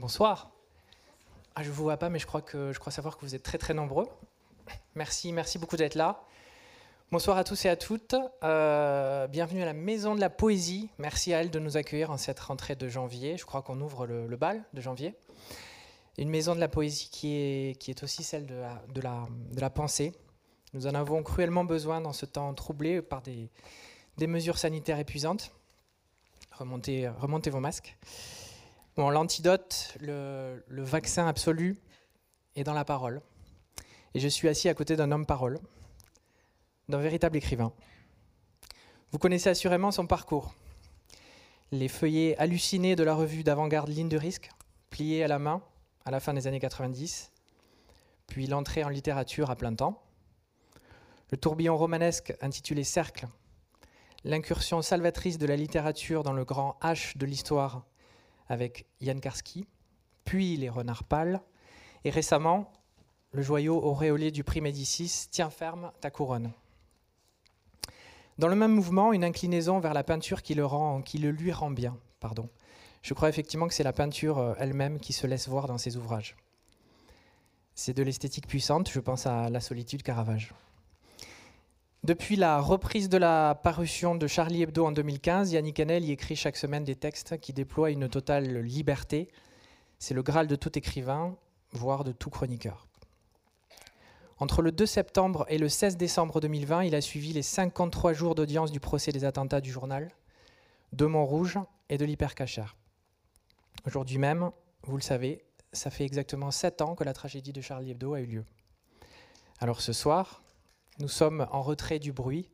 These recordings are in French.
Bonsoir. Ah, je ne vous vois pas, mais je crois, que, je crois savoir que vous êtes très très nombreux. Merci, merci beaucoup d'être là. Bonsoir à tous et à toutes. Euh, bienvenue à la Maison de la Poésie. Merci à elle de nous accueillir en cette rentrée de janvier. Je crois qu'on ouvre le, bal de janvier. Une Maison de la Poésie qui est, aussi celle de la, pensée. Nous en avons cruellement besoin dans ce temps troublé par des, mesures sanitaires épuisantes. Remontez vos masques. L'antidote, le, vaccin absolu est dans la parole. Et je suis assis à côté d'un homme parole, d'un véritable écrivain. Vous connaissez assurément son parcours. Les feuillets hallucinés de la revue d'avant-garde Ligne de risque, pliés à la main à la fin des années 90, puis l'entrée en littérature à plein temps, le tourbillon romanesque intitulé Cercle, l'incursion salvatrice de la littérature dans le grand H de l'histoire avec Yann Karski, puis Les Renards Pâles, et récemment, le joyau auréolé du prix Médicis, Tiens ferme ta couronne. Dans le même mouvement, une inclinaison vers la peinture qui le, rend, qui le lui rend bien. Pardon. Je crois effectivement que c'est la peinture euh, elle-même qui se laisse voir dans ses ouvrages. C'est de l'esthétique puissante, je pense à La solitude Caravage. Depuis la reprise de la parution de Charlie Hebdo en 2015, Yannick Enel y écrit chaque semaine des textes qui déploient une totale liberté. C'est le graal de tout écrivain, voire de tout chroniqueur. Entre le 2 septembre et le 16 décembre 2020, il a suivi les 53 jours d'audience du procès des attentats du journal, de Montrouge et de l'hypercachère. Aujourd'hui même, vous le savez, ça fait exactement 7 ans que la tragédie de Charlie Hebdo a eu lieu. Alors ce soir, nous sommes en retrait du bruit.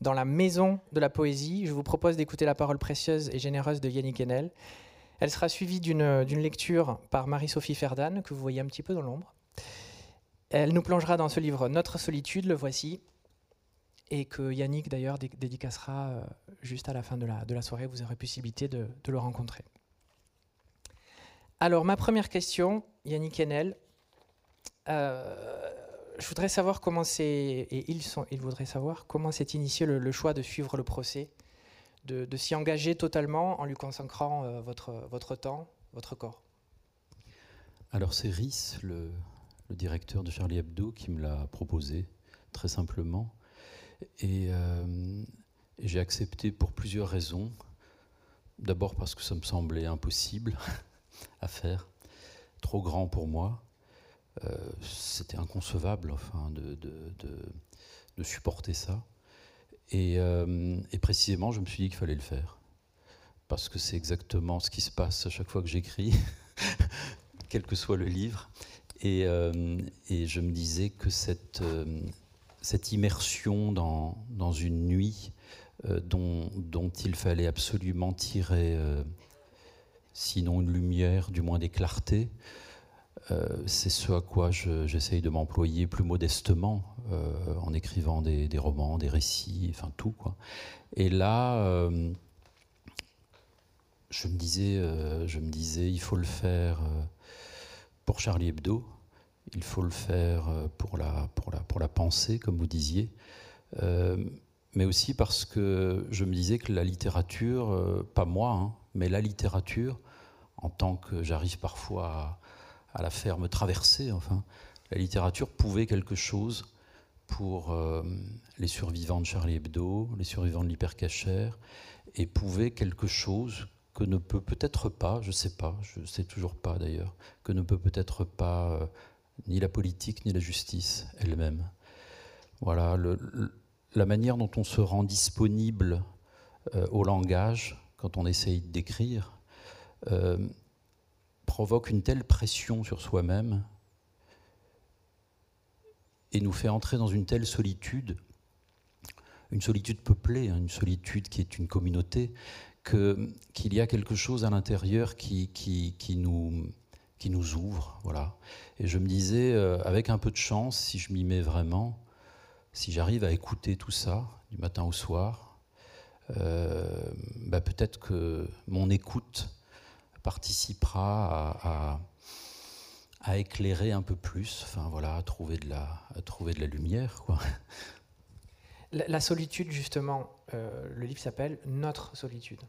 Dans la maison de la poésie, je vous propose d'écouter la parole précieuse et généreuse de Yannick Enel. Elle sera suivie d'une lecture par Marie-Sophie Ferdan, que vous voyez un petit peu dans l'ombre. Elle nous plongera dans ce livre Notre solitude, le voici, et que Yannick d'ailleurs dédicacera euh, juste à la fin de la, soirée. Vous aurez possibilité de, de, le rencontrer. Alors, ma première question, Yannick Enel. Euh, je voudrais savoir comment c'est, et ils, sont, voudraient savoir comment s'est initié le, choix de suivre le procès, de, s'y engager totalement en lui consacrant euh, votre, temps, votre corps. Alors c'est Rhys, le, directeur de Charlie Hebdo, qui me l'a proposé, très simplement. Et, euh, et j'ai accepté pour plusieurs raisons. D'abord parce que ça me semblait impossible à faire, trop grand pour moi. Euh, c'était inconcevable enfin, de, de, supporter ça. Euh, et, précisément, je me suis dit qu'il fallait le faire. Parce que c'est exactement ce qui se passe à chaque fois que j'écris, quel que soit le livre. Et, euh, et je me disais que cette, cette immersion dans, dans une nuit dont, dont, il fallait absolument tirer, sinon une lumière, du moins des clartés, c'est ce à quoi j'essaye de m'employer plus modestement euh, en écrivant des, romans, des récits, enfin tout. Quoi. Et là, euh, je, me disais, je me disais, il faut le faire pour Charlie Hebdo, il faut le faire pour la, pour la, pour la pensée, comme vous disiez, mais aussi parce que je me disais que la littérature, pas moi, hein, mais la littérature, en tant que j'arrive parfois à à la ferme traversée, enfin, la littérature pouvait quelque chose pour euh, les survivants de Charlie Hebdo, les survivants de l'hypercachère, et pouvait quelque chose que ne peut peut-être pas, je ne sais pas, je ne sais toujours pas d'ailleurs, que ne peut peut-être pas euh, ni la politique ni la justice elle-même. Voilà, la manière dont on se rend disponible euh, au langage quand on essaye d'écrire, provoque une telle pression sur soi-même et nous fait entrer dans une telle solitude, une solitude peuplée, hein, une solitude qui est une communauté, qu'il y a quelque chose à l'intérieur qui, qui, nous, qui nous ouvre. Voilà. Et je me disais, euh, avec un peu de chance, si je m'y mets vraiment, si j'arrive à écouter tout ça du matin au soir, euh, bah peut-être que mon écoute participera à, éclairer un peu plus, enfin voilà, à trouver de la, trouver de la lumière. Quoi. La, solitude, justement, euh, le livre s'appelle Notre solitude.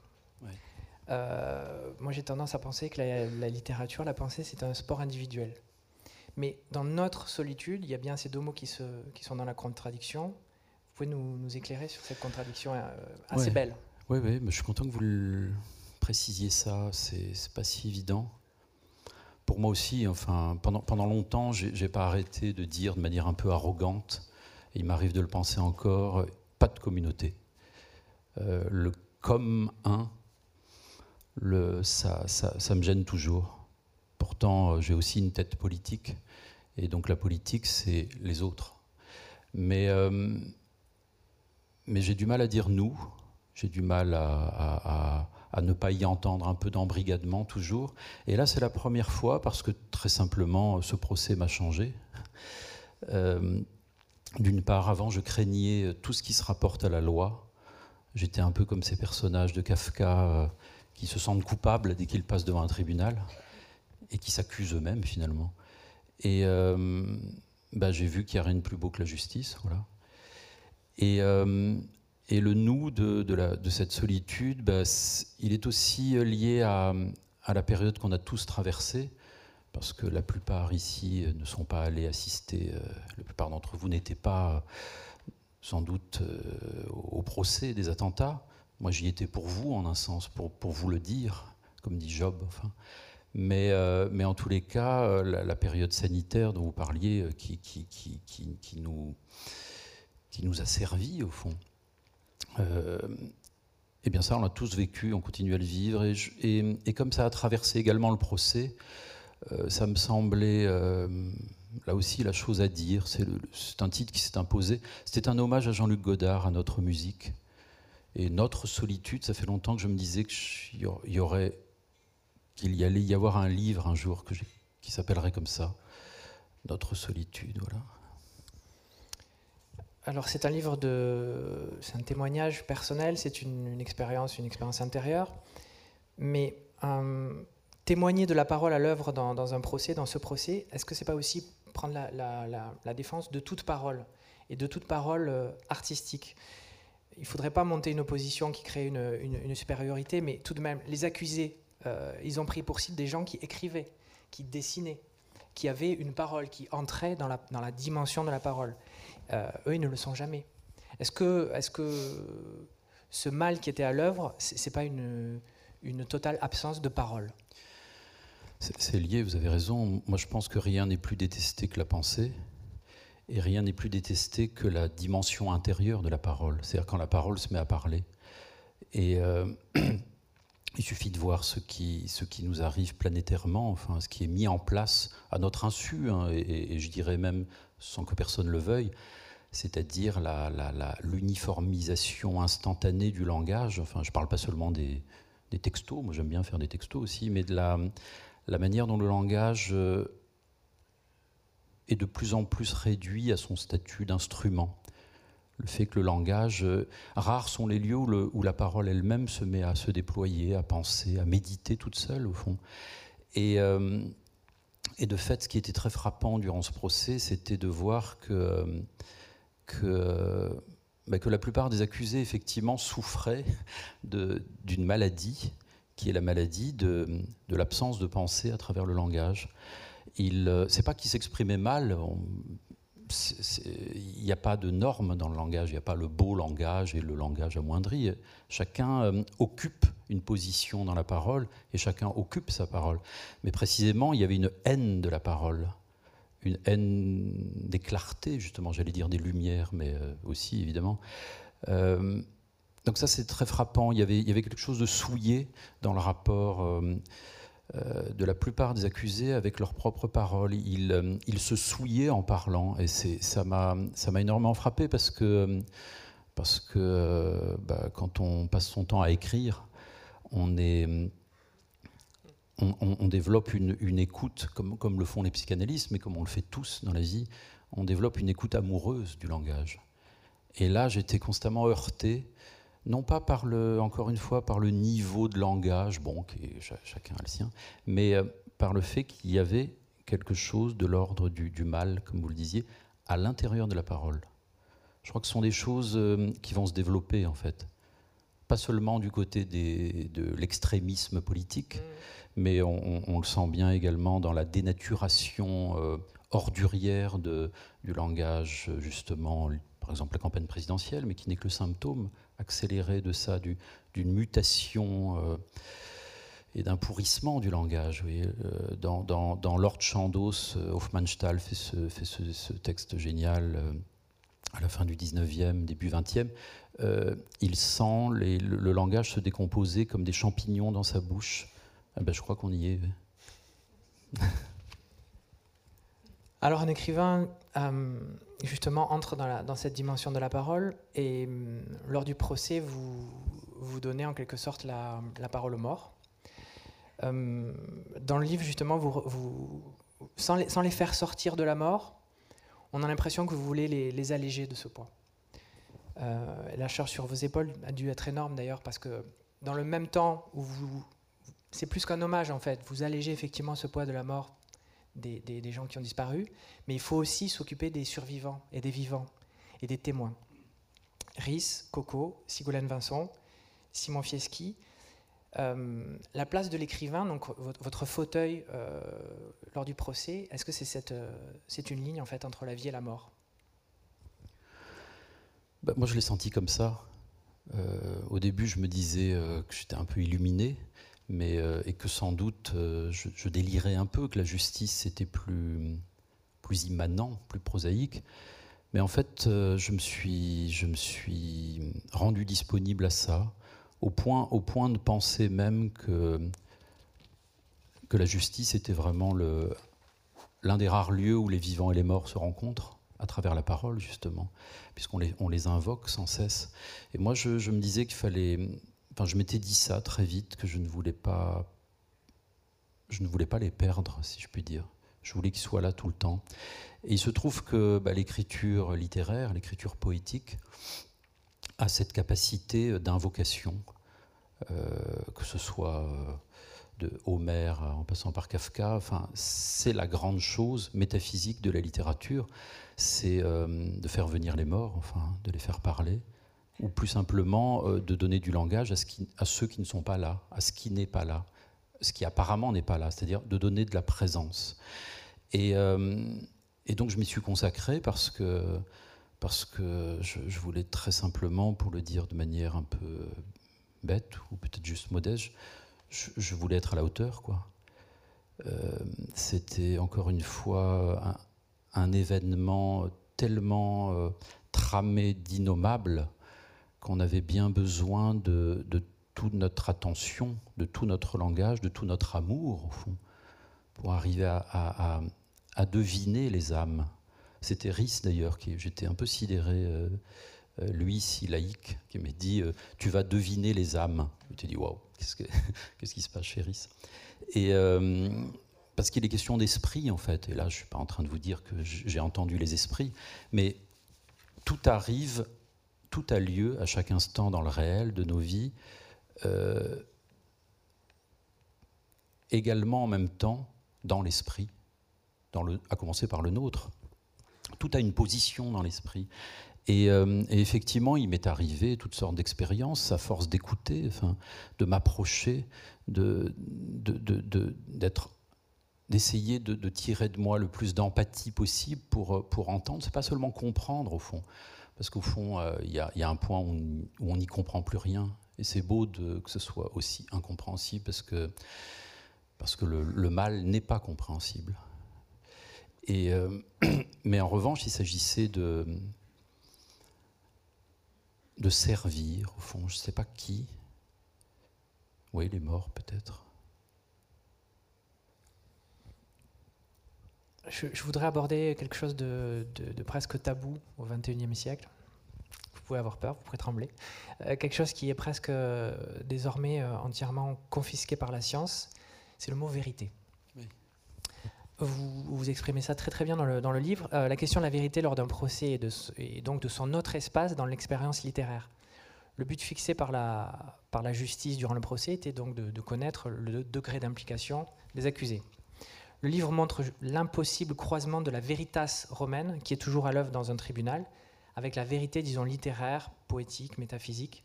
moi j'ai tendance à penser que la, littérature, la pensée, c'est un sport individuel. Mais dans notre solitude, il y a bien ces deux mots qui, se, qui sont dans la contradiction. Vous pouvez nous, nous éclairer sur cette contradiction assez belle Oui, oui, mais je suis content que vous le précisiez ça, c'est pas si évident pour moi aussi, enfin, pendant, pendant longtemps, j'ai pas arrêté de dire de manière un peu arrogante, et il m'arrive de le penser encore, pas de communauté. Euh, le comme un, le, ça, ça, ça, me gêne toujours. Pourtant, j'ai aussi une tête politique, et donc la politique, c'est les autres. Mais, euh, mais j'ai du mal à dire nous, j'ai du mal à ne pas y entendre un peu d'embrigadement toujours. Et là, c'est la première fois parce que très simplement, ce procès m'a changé. Euh, d'une part, avant, je craignais tout ce qui se rapporte à la loi. J'étais un peu comme ces personnages de Kafka euh, qui se sentent coupables dès qu'ils passent devant un tribunal et qui s'accusent eux-mêmes finalement. Et euh, bah, j'ai vu qu'il n'y a rien de plus beau que la justice. Voilà. Et, et le nous de, de, cette solitude, bah, il est aussi euh, lié à, la période qu'on a tous traversée, parce que la plupart ici euh, ne sont pas allés assister, euh, la plupart d'entre vous n'étaient pas sans doute au procès des attentats. Moi, j'y étais pour vous, en un sens, pour, vous le dire, comme dit Job. Mais, en tous les cas, la, période sanitaire dont vous parliez, qui, nous, a servi, au fond, euh, eh bien ça, on l'a tous vécu, on continue à le vivre. Et, comme ça a traversé également le procès, euh, ça me semblait euh, là aussi la chose à dire. C'est un titre qui s'est imposé. C'était un hommage à Jean-Luc Godard, à notre musique. Et notre solitude, ça fait longtemps que je me disais qu'il y aurait, qu'il y allait y avoir un livre un jour qui s'appellerait comme ça, Notre solitude. Voilà. Alors c'est un livre de, c'est un témoignage personnel, c'est une, expérience, une expérience intérieure, mais euh, témoigner de la parole à l'œuvre dans, un procès, dans ce procès, est-ce que c'est pas aussi prendre la, défense de toute parole et de toute parole euh, artistique? Il faudrait pas monter une opposition qui crée une, supériorité, mais tout de même les accusés, euh, ils ont pris pour cible des gens qui écrivaient, qui dessinaient, qui avaient une parole, qui entrait dans la, dans la dimension de la parole. Euh, eux, ils ne le sont jamais. Est-ce que, est que ce mal qui était à l'œuvre, ce n'est pas une, une totale absence de parole? C'est lié, vous avez raison. Moi, je pense que rien n'est plus détesté que la pensée. Et rien n'est plus détesté que la dimension intérieure de la parole, c'est-à-dire quand la parole se met à parler. Et euh, il suffit de voir ce qui, ce qui nous arrive planétairement, enfin, ce qui est mis en place à notre insu, hein, et, je dirais même sans que personne le veuille, c'est-à-dire l'uniformisation instantanée du langage. Enfin, je ne parle pas seulement des, textos, moi j'aime bien faire des textos aussi, mais de la, manière dont le langage euh, est de plus en plus réduit à son statut d'instrument. Le fait que le langage, euh, rares sont les lieux où, la parole elle-même se met à se déployer, à penser, à méditer toute seule au fond. Et, euh, et de fait, ce qui était très frappant durant ce procès, c'était de voir que que, bah, que la plupart des accusés, effectivement, souffraient d'une maladie, qui est la maladie de, l'absence de pensée à travers le langage. Euh, c'est pas qu'ils s'exprimaient mal, il n'y a pas de normes dans le langage, il n'y a pas le beau langage et le langage amoindri. Chacun euh, occupe une position dans la parole et chacun occupe sa parole. Mais précisément, il y avait une haine de la parole une haine des clartés, justement, j'allais dire des lumières, mais euh, aussi évidemment. Euh, donc ça, c'est très frappant. Il y, avait, quelque chose de souillé dans le rapport euh, de la plupart des accusés avec leurs propres paroles. Ils, se souillaient en parlant, et ça m'a énormément frappé parce que, parce que bah, quand on passe son temps à écrire, on est on, développe une, écoute, comme, le font les psychanalystes, mais comme on le fait tous dans la vie, on développe une écoute amoureuse du langage. Et là, j'étais constamment heurté, non pas par le, encore une fois, par le niveau de langage, bon, chacun a le sien, mais euh, par le fait qu'il y avait quelque chose de l'ordre du, mal, comme vous le disiez, à l'intérieur de la parole. Je crois que ce sont des choses euh, qui vont se développer, en fait pas seulement du côté de l'extrémisme politique, mm. Mais on, le sent bien également dans la dénaturation euh, ordurière du langage, justement, par exemple la campagne présidentielle, mais qui n'est que le symptôme accéléré de ça, d'une mutation euh, et d'un pourrissement du langage. Euh, dans, Lord Chandos, Hofmannsthal fait ce, fait ce, texte génial à la fin du 19e, début 20e, euh, il sent le, langage se décomposer comme des champignons dans sa bouche. Ah ben, je crois qu'on y est. Alors un écrivain, euh, justement, entre dans, cette dimension de la parole et euh, lors du procès, vous, vous donnez en quelque sorte la, parole aux morts. dans le livre, justement, sans, les, faire sortir de la mort, on a l'impression que vous voulez les alléger de ce poids. Euh, la charge sur vos épaules a dû être énorme d'ailleurs parce que dans le même temps où vous, c'est plus qu'un hommage en fait, vous allégez effectivement ce poids de la mort des, gens qui ont disparu, mais il faut aussi s'occuper des survivants et des vivants et des témoins. Rhys, Coco, Sigolène Vincent, Simon Fieschi. Euh, la place de l'écrivain, donc votre fauteuil euh, lors du procès, est-ce que c'est cette, c'est une ligne en fait entre la vie et la mort? Bah, moi, je l'ai senti comme ça. Euh, au début, je me disais euh, que j'étais un peu illuminé, euh, et que sans doute je, délirais un peu, que la justice était plus, plus immanent, plus prosaïque. Mais en fait, je, me suis, je me suis rendu disponible à ça, au point, au point de penser même que, que la justice était vraiment l'un des rares lieux où les vivants et les morts se rencontrent à travers la parole, justement, puisqu'on les, on les invoque sans cesse. Et moi, je, me disais qu'il fallait. Enfin, je m'étais dit ça très vite, que je ne voulais pas. Je ne voulais pas les perdre, si je puis dire. Je voulais qu'ils soient là tout le temps. Et il se trouve que bah, l'écriture littéraire, l'écriture poétique, a cette capacité d'invocation, euh, que ce soit euh, de Homère en passant par Kafka. Enfin, c'est la grande chose métaphysique de la littérature c'est euh, de faire venir les morts, enfin, de les faire parler, ou plus simplement euh, de donner du langage à, ceux qui ne sont pas là, à ce qui n'est pas là, ce qui apparemment n'est pas là, c'est-à-dire de donner de la présence. Et, euh, donc je m'y suis consacré parce que, je, voulais très simplement, pour le dire de manière un peu bête ou peut-être juste modeste, je, voulais être à la hauteur, quoi. C'était encore une fois un, événement tellement euh, tramé d'innommable qu'on avait bien besoin de, toute notre attention, de tout notre langage, de tout notre amour, au fond, pour arriver à, deviner les âmes. C'était Rhys, d'ailleurs, qui j'étais un peu sidéré, euh, euh, lui, si laïque, qui m'a dit Tu vas deviner les âmes. Je t'ai dit Waouh, qu'est-ce, qui se passe chez Rhys? Et parce qu'il est question d'esprit en fait. Et là, je ne suis pas en train de vous dire que j'ai entendu les esprits, mais tout arrive, tout a lieu à chaque instant dans le réel de nos vies, euh, également en même temps dans l'esprit, à commencer par le nôtre. Tout a une position dans l'esprit. Et, euh, effectivement, il m'est arrivé toutes sortes d'expériences à force d'écouter, de m'approcher, d'essayer de, tirer de moi le plus d'empathie possible pour, pour entendre. C'est pas seulement comprendre au fond, parce qu'au fond, euh, il y, a un point où on n'y comprend plus rien. Et c'est beau que ce soit aussi incompréhensible, parce que, parce que le, mal n'est pas compréhensible. Euh, mais en revanche, il s'agissait de, de servir, au fond, je ne sais pas qui. Oui, les morts peut-être. Je, voudrais aborder quelque chose de, presque tabou au XXIe siècle. Vous pouvez avoir peur, vous pouvez trembler. Euh, quelque chose qui est presque euh, désormais euh, entièrement confisqué par la science, c'est le mot vérité. Vous, vous, exprimez ça très très bien dans le, dans le livre. la question de la vérité lors d'un procès et, de, et, donc de son autre espace dans l'expérience littéraire. Le but fixé par la, par la justice durant le procès était donc de, de connaître le degré d'implication des accusés. Le livre montre l'impossible croisement de la veritas romaine, qui est toujours à l'œuvre dans un tribunal, avec la vérité, disons, littéraire, poétique, métaphysique.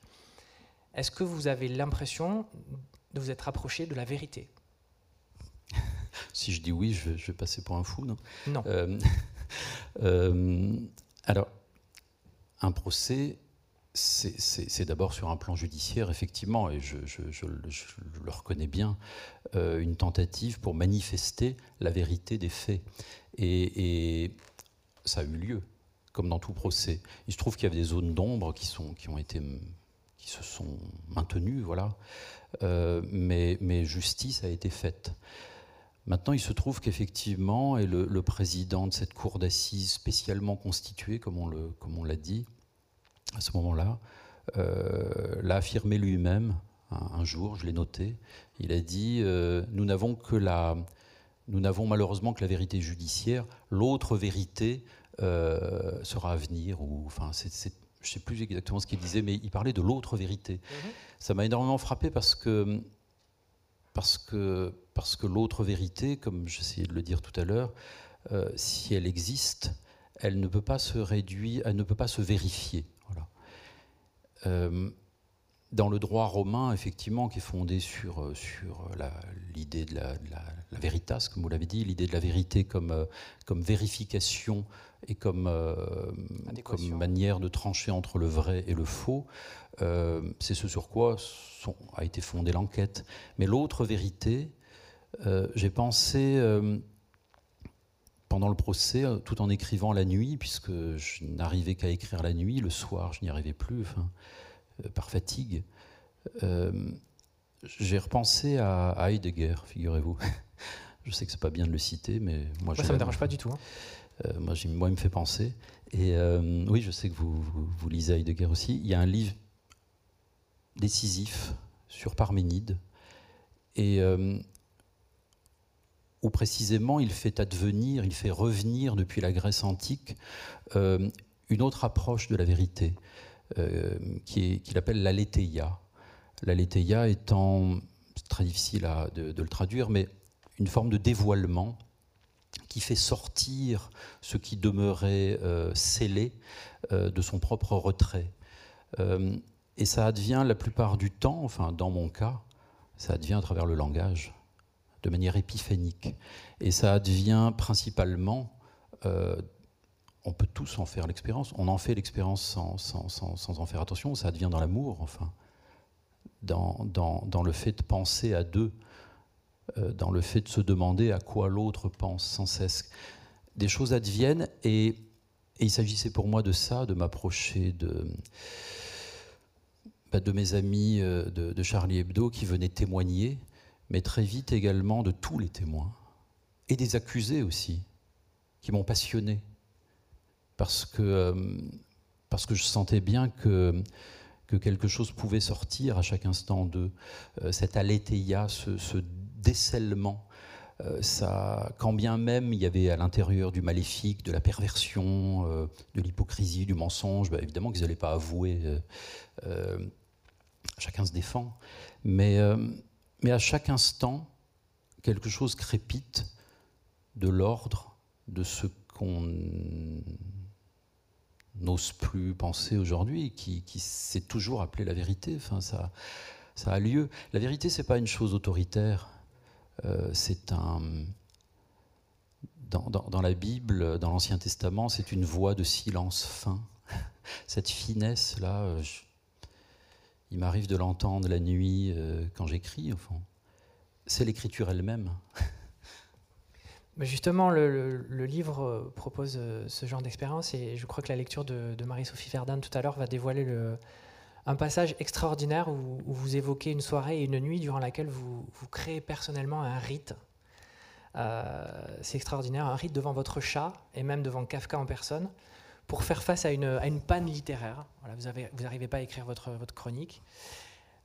est-ce que vous avez l'impression de vous être rapproché de la vérité? Si je dis oui, je vais, passer pour un fou, non? Non. Euh, alors, un procès, c'est d'abord sur un plan judiciaire, effectivement, et je, le reconnais bien, euh, une tentative pour manifester la vérité des faits. Et, ça a eu lieu, comme dans tout procès. Il se trouve qu'il y avait des zones d'ombre qui, qui, ont été, qui se sont maintenues, voilà. Euh, mais, mais, justice a été faite. Maintenant, il se trouve qu'effectivement, et le, président de cette cour d'assises spécialement constituée, comme on l'a dit, à ce moment-là, euh, l'a affirmé lui-même un, jour, je l'ai noté. Il a dit euh, Nous n'avons que la. Nous n'avons malheureusement que la vérité judiciaire. L'autre vérité euh, sera à venir. Ou, enfin, je ne sais plus exactement ce qu'il disait, mais il parlait de l'autre vérité. Mhm. Ça m'a énormément frappé parce que, parce que, parce que l'autre vérité, comme j'essayais de le dire tout à l'heure, si elle existe, elle ne peut pas se réduire, elle ne peut pas se vérifier. Euh, dans le droit romain, effectivement, qui est fondé sur, euh, sur l'idée de la, veritas, comme vous l'avez dit, l'idée de la vérité comme, euh, comme vérification et comme, comme manière de trancher entre le vrai et le faux, c'est ce sur quoi a été fondée l'enquête. Mais l'autre vérité, j'ai pensé pendant le procès, tout en écrivant la nuit, puisque je n'arrivais qu'à écrire la nuit, le soir je n'y arrivais plus. Enfin, euh, par fatigue. Euh, j'ai repensé à, Heidegger, figurez-vous. je sais que c'est pas bien de le citer, mais moi, moi ça me dérange pas du tout. Hein. Euh, moi, moi, il me fait penser. Et oui, je sais que vous, vous, lisez Heidegger aussi. Il y a un livre décisif sur Parménide, et où précisément il fait advenir, il fait revenir depuis la Grèce antique une autre approche de la vérité. Euh, qu'il appelle l'aletheia. L'aletheia étant, très difficile de, le traduire, mais une forme de dévoilement qui fait sortir ce qui demeurait euh, scellé euh, de son propre retrait. et ça advient la plupart du temps, enfin dans mon cas, ça advient à travers le langage, de manière épiphanique. Et ça advient principalement on peut tous en faire l'expérience. On en fait l'expérience sans, sans, en faire attention. Ça devient dans l'amour, enfin, dans, dans, le fait de penser à deux, euh, dans le fait de se demander à quoi l'autre pense sans cesse. Des choses adviennent et, il s'agissait pour moi de ça, de m'approcher de, bah, de mes amis euh, de Charlie Hebdo qui venaient témoigner, mais très vite également de tous les témoins et des accusés aussi, qui m'ont passionné parce que, euh, parce que je sentais bien que, que quelque chose pouvait sortir à chaque instant de euh, cet aléthéia, ce, ce décèlement. Euh, ça, quand bien même il y avait à l'intérieur du maléfique, de la perversion, de l'hypocrisie, du mensonge, bah, évidemment qu'ils n'allaient pas avouer, chacun se défend, mais, mais à chaque instant, quelque chose crépite de l'ordre de ce qu'on n'ose plus penser aujourd'hui, qui, qui s'est toujours appelé la vérité. Enfin, ça, ça a lieu. La vérité, c'est pas une chose autoritaire. Euh, c'est un. Dans, la Bible, dans l'Ancien Testament, c'est une voix de silence fin. Cette finesse-là, euh, il m'arrive de l'entendre la nuit euh, quand j'écris, au fond. C'est l'écriture elle-même. justement, le, livre euh, propose euh, ce genre d'expérience et je crois que la lecture de, Marie-Sophie Verdun tout à l'heure va dévoiler un passage extraordinaire où, vous évoquez une soirée et une nuit durant laquelle vous, créez personnellement un rite. C'est extraordinaire, un rite devant votre chat et même devant Kafka en personne pour faire face à une, panne littéraire. vous n'arrivez pas à écrire votre chronique.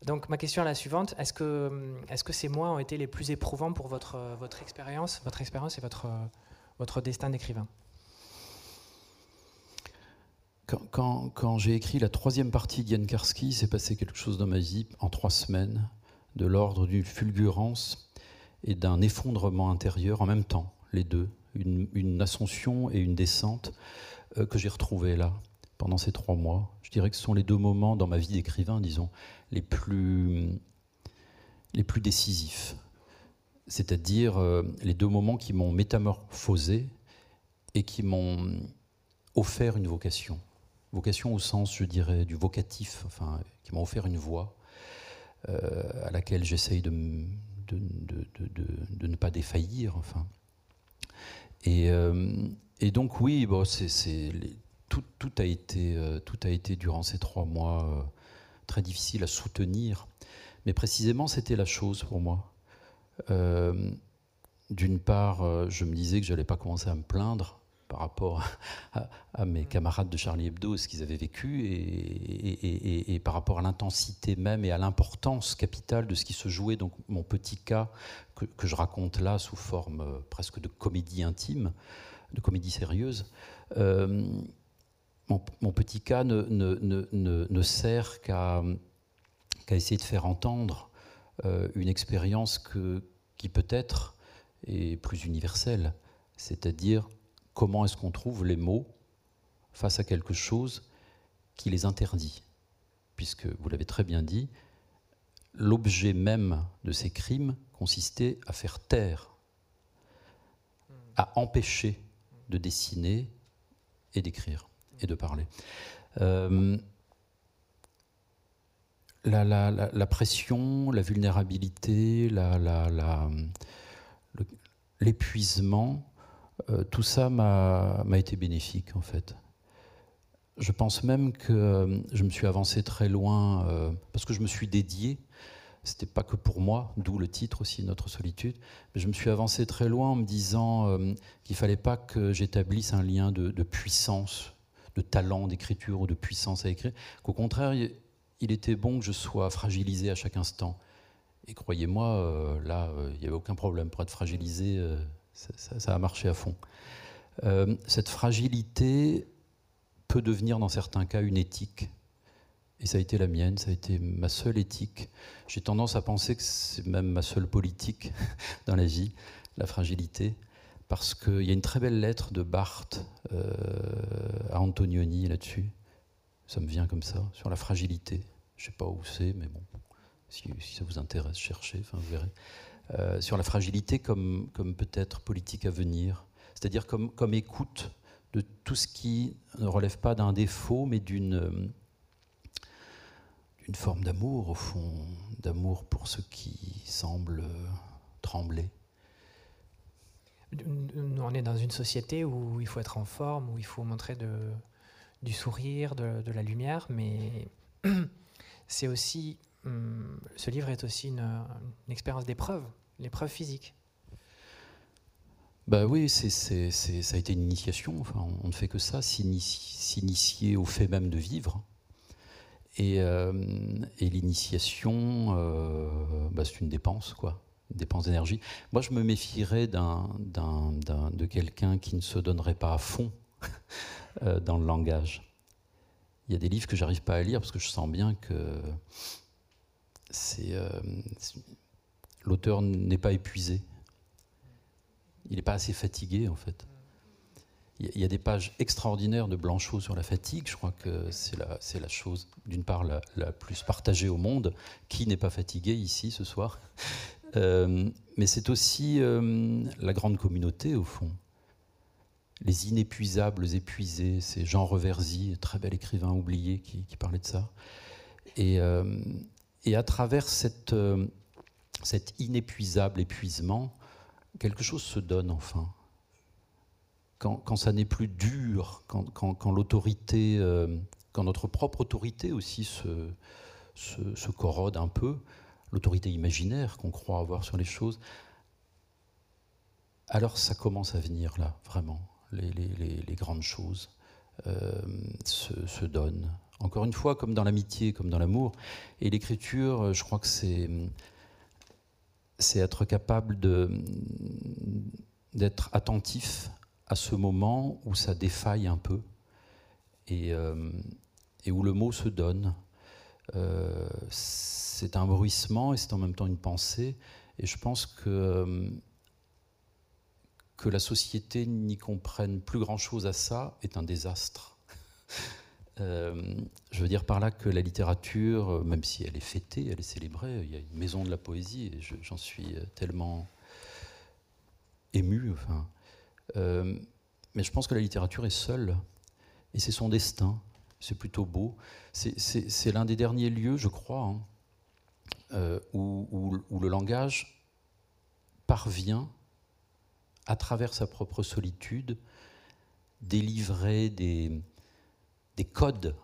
Donc ma question est la suivante est-ce que, est-ce ces mois ont été les plus éprouvants pour votre, expérience, votre expérience et votre, destin d'écrivain? Quand, j'ai écrit la troisième partie d'Yann Karski, il s'est passé quelque chose dans ma vie en trois semaines, de l'ordre d'une fulgurance et d'un effondrement intérieur en même temps, les deux, une ascension et une descente euh, que j'ai retrouvée là pendant ces trois mois. Je dirais que ce sont les deux moments dans ma vie d'écrivain, disons, les plus, les plus décisifs. C'est-à-dire euh, les deux moments qui m'ont métamorphosé et qui m'ont offert une vocation. Vocation au sens, je dirais, du vocatif, enfin, qui m'ont offert une voie euh, à laquelle j'essaye de, de, de, ne pas défaillir. Enfin. Et, et donc oui, bon, c'est, tout, tout, a été, euh, tout a été durant ces trois mois très difficile à soutenir. Mais précisément, c'était la chose pour moi. D'une part, je me disais que je n'allais pas commencer à me plaindre par rapport à, mes camarades de Charlie Hebdo, ce qu'ils avaient vécu, et, par rapport à l'intensité même et à l'importance capitale de ce qui se jouait. Donc mon petit cas que, je raconte là sous forme euh, presque de comédie intime, de comédie sérieuse, euh, mon, petit cas ne, sert qu'à essayer de faire entendre euh, une expérience qui peut-être est plus universelle, c'est-à-dire comment est-ce qu'on trouve les mots face à quelque chose qui les interdit? Puisque, vous l'avez très bien dit, l'objet même de ces crimes consistait à faire taire, à empêcher de dessiner et d'écrire et de parler. Euh, la, pression, la vulnérabilité, l'épuisement euh, tout ça m'a été bénéfique en fait. Je pense même que euh, je me suis avancé très loin parce que je me suis dédié. C'était pas que pour moi, d'où le titre aussi Notre solitude. Mais je me suis avancé très loin en me disant qu'il fallait pas que j'établisse un lien de, puissance, de talent d'écriture ou de puissance à écrire. Qu'au contraire, il était bon que je sois fragilisé à chaque instant. Et croyez-moi, là, il n'y avait aucun problème pour être fragilisé ça, a marché à fond. Euh, cette fragilité peut devenir dans certains cas une éthique. Et ça a été la mienne, ça a été ma seule éthique. J'ai tendance à penser que c'est même ma seule politique dans la vie, la fragilité. Parce qu'il y a une très belle lettre de Barthes euh, à Antonioni là-dessus. Ça me vient comme ça, sur la fragilité. Je ne sais pas où c'est, mais bon, si, ça vous intéresse, cherchez, vous verrez. Euh, sur la fragilité comme, comme peut-être politique à venir, c'est-à-dire comme, comme écoute de tout ce qui ne relève pas d'un défaut, mais d'une d'une forme d'amour, au fond, d'amour pour ce qui semble trembler. On est dans une société où il faut être en forme, où il faut montrer de, du sourire, de, de la lumière, mais c'est aussi, hum, ce livre est aussi une, une expérience d'épreuve l'épreuve physique bah oui, c'est, ça a été une initiation. Enfin, on ne fait que ça, s'initier au fait même de vivre. Et, euh, l'initiation, euh, bah, c'est une dépense, quoi, une dépense d'énergie. Moi, je me méfierais de quelqu'un qui ne se donnerait pas à fond euh, dans le langage. Il y a des livres que j'arrive pas à lire parce que je sens bien que l'auteur n'est pas épuisé. Il n'est pas assez fatigué, en fait. Il y a des pages extraordinaires de Blanchot sur la fatigue. Je crois que c'est la, chose, d'une part, la, plus partagée au monde. Qui n'est pas fatigué ici ce soir euh, Mais c'est aussi euh, la grande communauté, au fond. Les inépuisables épuisés, c'est Jean Reversy, très bel écrivain oublié qui, parlait de ça. Et, euh, à travers cet inépuisable épuisement, quelque chose se donne enfin. Quand, ça n'est plus dur, quand, l'autorité, euh, quand notre propre autorité aussi se, corrode un peu, l'autorité imaginaire qu'on croit avoir sur les choses, alors ça commence à venir là, vraiment. Les, grandes choses euh, se, donnent. Encore une fois, comme dans l'amitié, comme dans l'amour. Et l'écriture, je crois que c'est être capable d'être attentif à ce moment où ça défaille un peu et, euh, où le mot se donne. Euh, c'est un bruissement et c'est en même temps une pensée. Et je pense que, que la société n'y comprenne plus grand-chose à ça est un désastre. je veux dire par là que la littérature, même si elle est fêtée, elle est célébrée, il y a une maison de la poésie, et j'en suis tellement ému. Enfin, mais je pense que la littérature est seule, et c'est son destin. C'est plutôt beau. C'est l'un des derniers lieux, je crois, hein, euh, où, le langage parvient, à travers sa propre solitude, délivrer des, des codes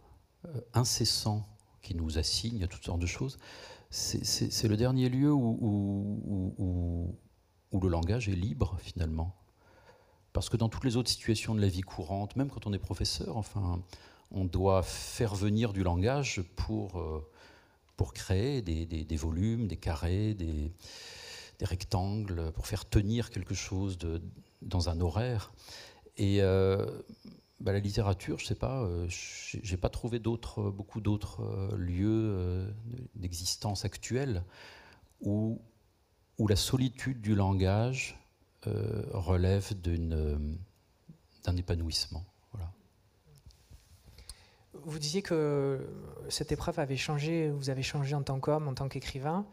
euh, incessants qui nous assignent toutes sortes de choses. C'est le dernier lieu où, le langage est libre, finalement. Parce que dans toutes les autres situations de la vie courante, même quand on est professeur, enfin, on doit faire venir du langage pour, euh, pour créer des, volumes, des carrés, des, rectangles, pour faire tenir quelque chose dans un horaire. Et euh, bah, la littérature, je ne sais pas, euh, j'ai pas trouvé beaucoup d'autres lieux d'existence actuelle où, où la solitude du langage relève d'une, d'un épanouissement. Vous disiez que cette épreuve avait changé, vous avez changé en tant qu'homme, en tant qu'écrivain.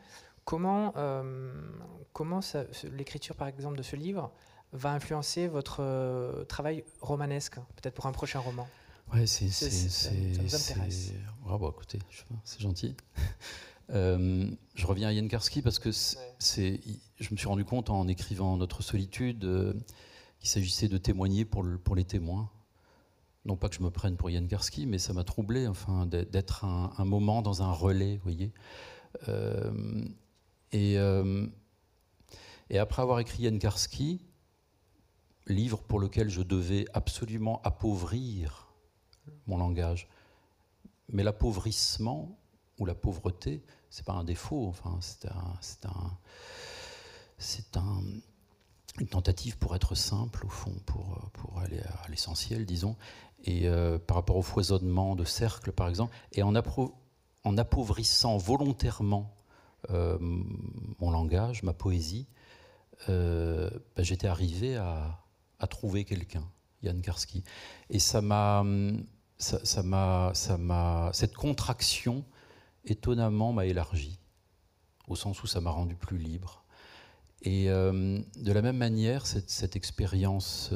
Comment, euh, comment l'écriture, par exemple, de ce livre va influencer votre euh, travail romanesque, peut-être pour un prochain roman? Ouais, c'est, ça, nous intéresse. Bravo, écoutez, c'est gentil. Euh, je reviens à Yann Karski parce que c'est, je me suis rendu compte en écrivant Notre solitude qu'il s'agissait de témoigner pour, le, pour les témoins non pas que je me prenne pour Yann Karski, mais ça m'a troublé enfin, d'être un, moment dans un relais, vous voyez. Euh, et, euh, et, après avoir écrit Yann Karski, livre pour lequel je devais absolument appauvrir mon langage, mais l'appauvrissement ou la pauvreté, c'est pas un défaut, enfin, c'est un, c'est un, c'est un, une tentative pour être simple, au fond, pour, pour aller à l'essentiel, disons et euh, par rapport au foisonnement de cercles, par exemple, et en, appauvrissant volontairement euh, mon langage, ma poésie, euh, ben, j'étais arrivé à, trouver quelqu'un, Yann Karski. Et ça m'a, ça, m'a, ça m'a, cette contraction étonnamment m'a élargi, au sens où ça m'a rendu plus libre. Et de la même manière, cette, expérience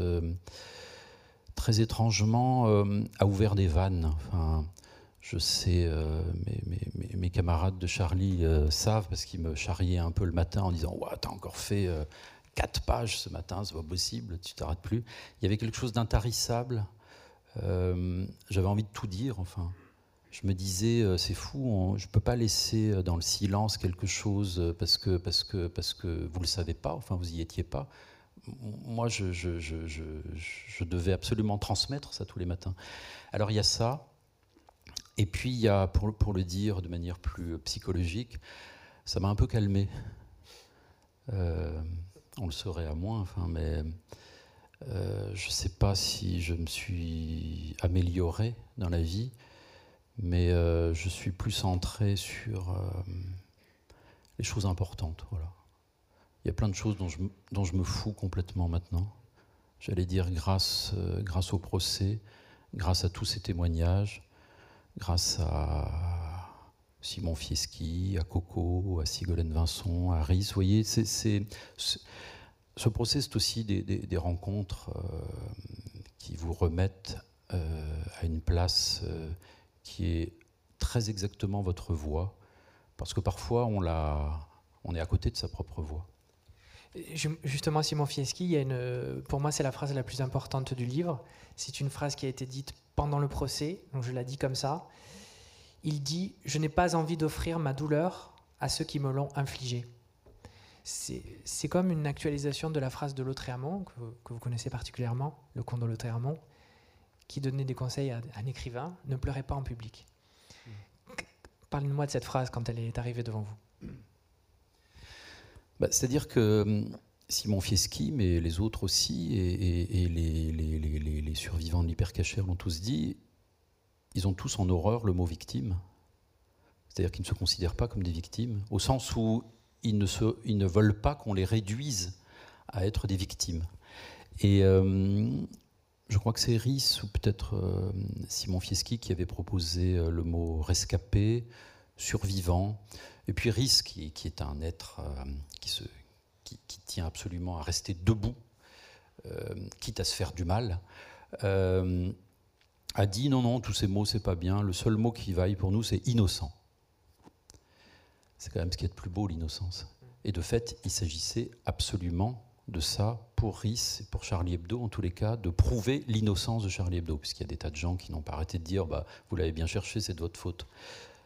très étrangement, euh, a ouvert des vannes. Enfin, je sais, euh, mes, camarades de Charlie euh, savent parce qu'ils me charriaient un peu le matin en disant ouais, T'as encore fait quatre pages ce matin, c'est pas possible, tu t'arrêtes plus. Il y avait quelque chose d'intarissable. J'avais envie de tout dire, enfin. Je me disais, c'est fou, je ne peux pas laisser dans le silence quelque chose parce que, parce, que, parce que vous ne le savez pas, enfin vous n'y étiez pas moi, je, devais absolument transmettre ça tous les matins. Alors il y a ça, et puis il y a, pour, le dire de manière plus psychologique, ça m'a un peu calmé. Euh, on le saurait à moins, enfin, mais euh, je ne sais pas si je me suis amélioré dans la vie, mais euh, je suis plus centré sur les choses importantes. Il y a plein de choses dont je, me fous complètement maintenant. J'allais dire grâce, euh, grâce au procès, grâce à tous ces témoignages, grâce à Simon Fieschi, à Coco, à Sigolène Vincent, à Rhys. Vous voyez, ce procès, c'est aussi des, rencontres euh, qui vous remettent euh, à une place qui est très exactement votre voix, parce que parfois on, est à côté de sa propre voix. Justement, Simon Fieschi, pour moi, c'est la phrase la plus importante du livre. C'est une phrase qui a été dite pendant le procès, donc je la dis comme ça. Il dit Je n'ai pas envie d'offrir ma douleur à ceux qui me l'ont infligée. C'est comme une actualisation de la phrase de Lautréamont, que, que vous connaissez particulièrement, le comte de Lautréamont, qui donnait des conseils à un écrivain Ne pleurez pas en public. Parlez-moi de cette phrase quand elle est arrivée devant vous. Bah, c'est-à-dire que hum, Simon Fieschi, mais les autres aussi, et, les, survivants de l'hypercachère l'ont tous dit, ils ont tous en horreur le mot victime. C'est-à-dire qu'ils ne se considèrent pas comme des victimes, au sens où ils ne, ils ne veulent pas qu'on les réduise à être des victimes. Et hum, je crois que c'est Rhys ou peut-être euh, Simon Fieschi qui avait proposé euh, le mot rescapé, survivant. Et puis Rhys, qui, est un être qui, se, qui, tient absolument à rester debout, quitte à se faire du mal, a dit non, non, tous ces mots, c'est pas bien. Le seul mot qui vaille pour nous, c'est innocent. C'est quand même ce qui est de plus beau, l'innocence. Et de fait, il s'agissait absolument de ça pour Rhys et pour Charlie Hebdo, en tous les cas, de prouver l'innocence de Charlie Hebdo, puisqu'il y a des tas de gens qui n'ont pas arrêté de dire bah, Vous l'avez bien cherché, c'est de votre faute.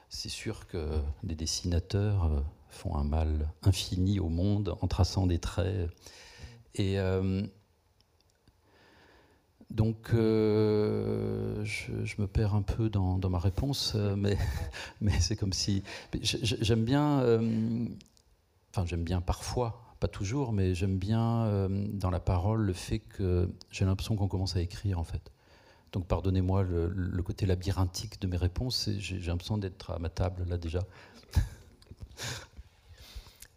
C'est sûr que des dessinateurs euh, font un mal infini au monde en traçant des traits. Et euh, donc, euh, je, me perds un peu dans, ma réponse, mais, mais c'est comme si. J'aime bien. enfin, j'aime bien parfois pas toujours, mais j'aime bien euh, dans la parole le fait que j'ai l'impression qu'on commence à écrire en fait. Donc pardonnez-moi le, côté labyrinthique de mes réponses, j'ai l'impression d'être à ma table là déjà.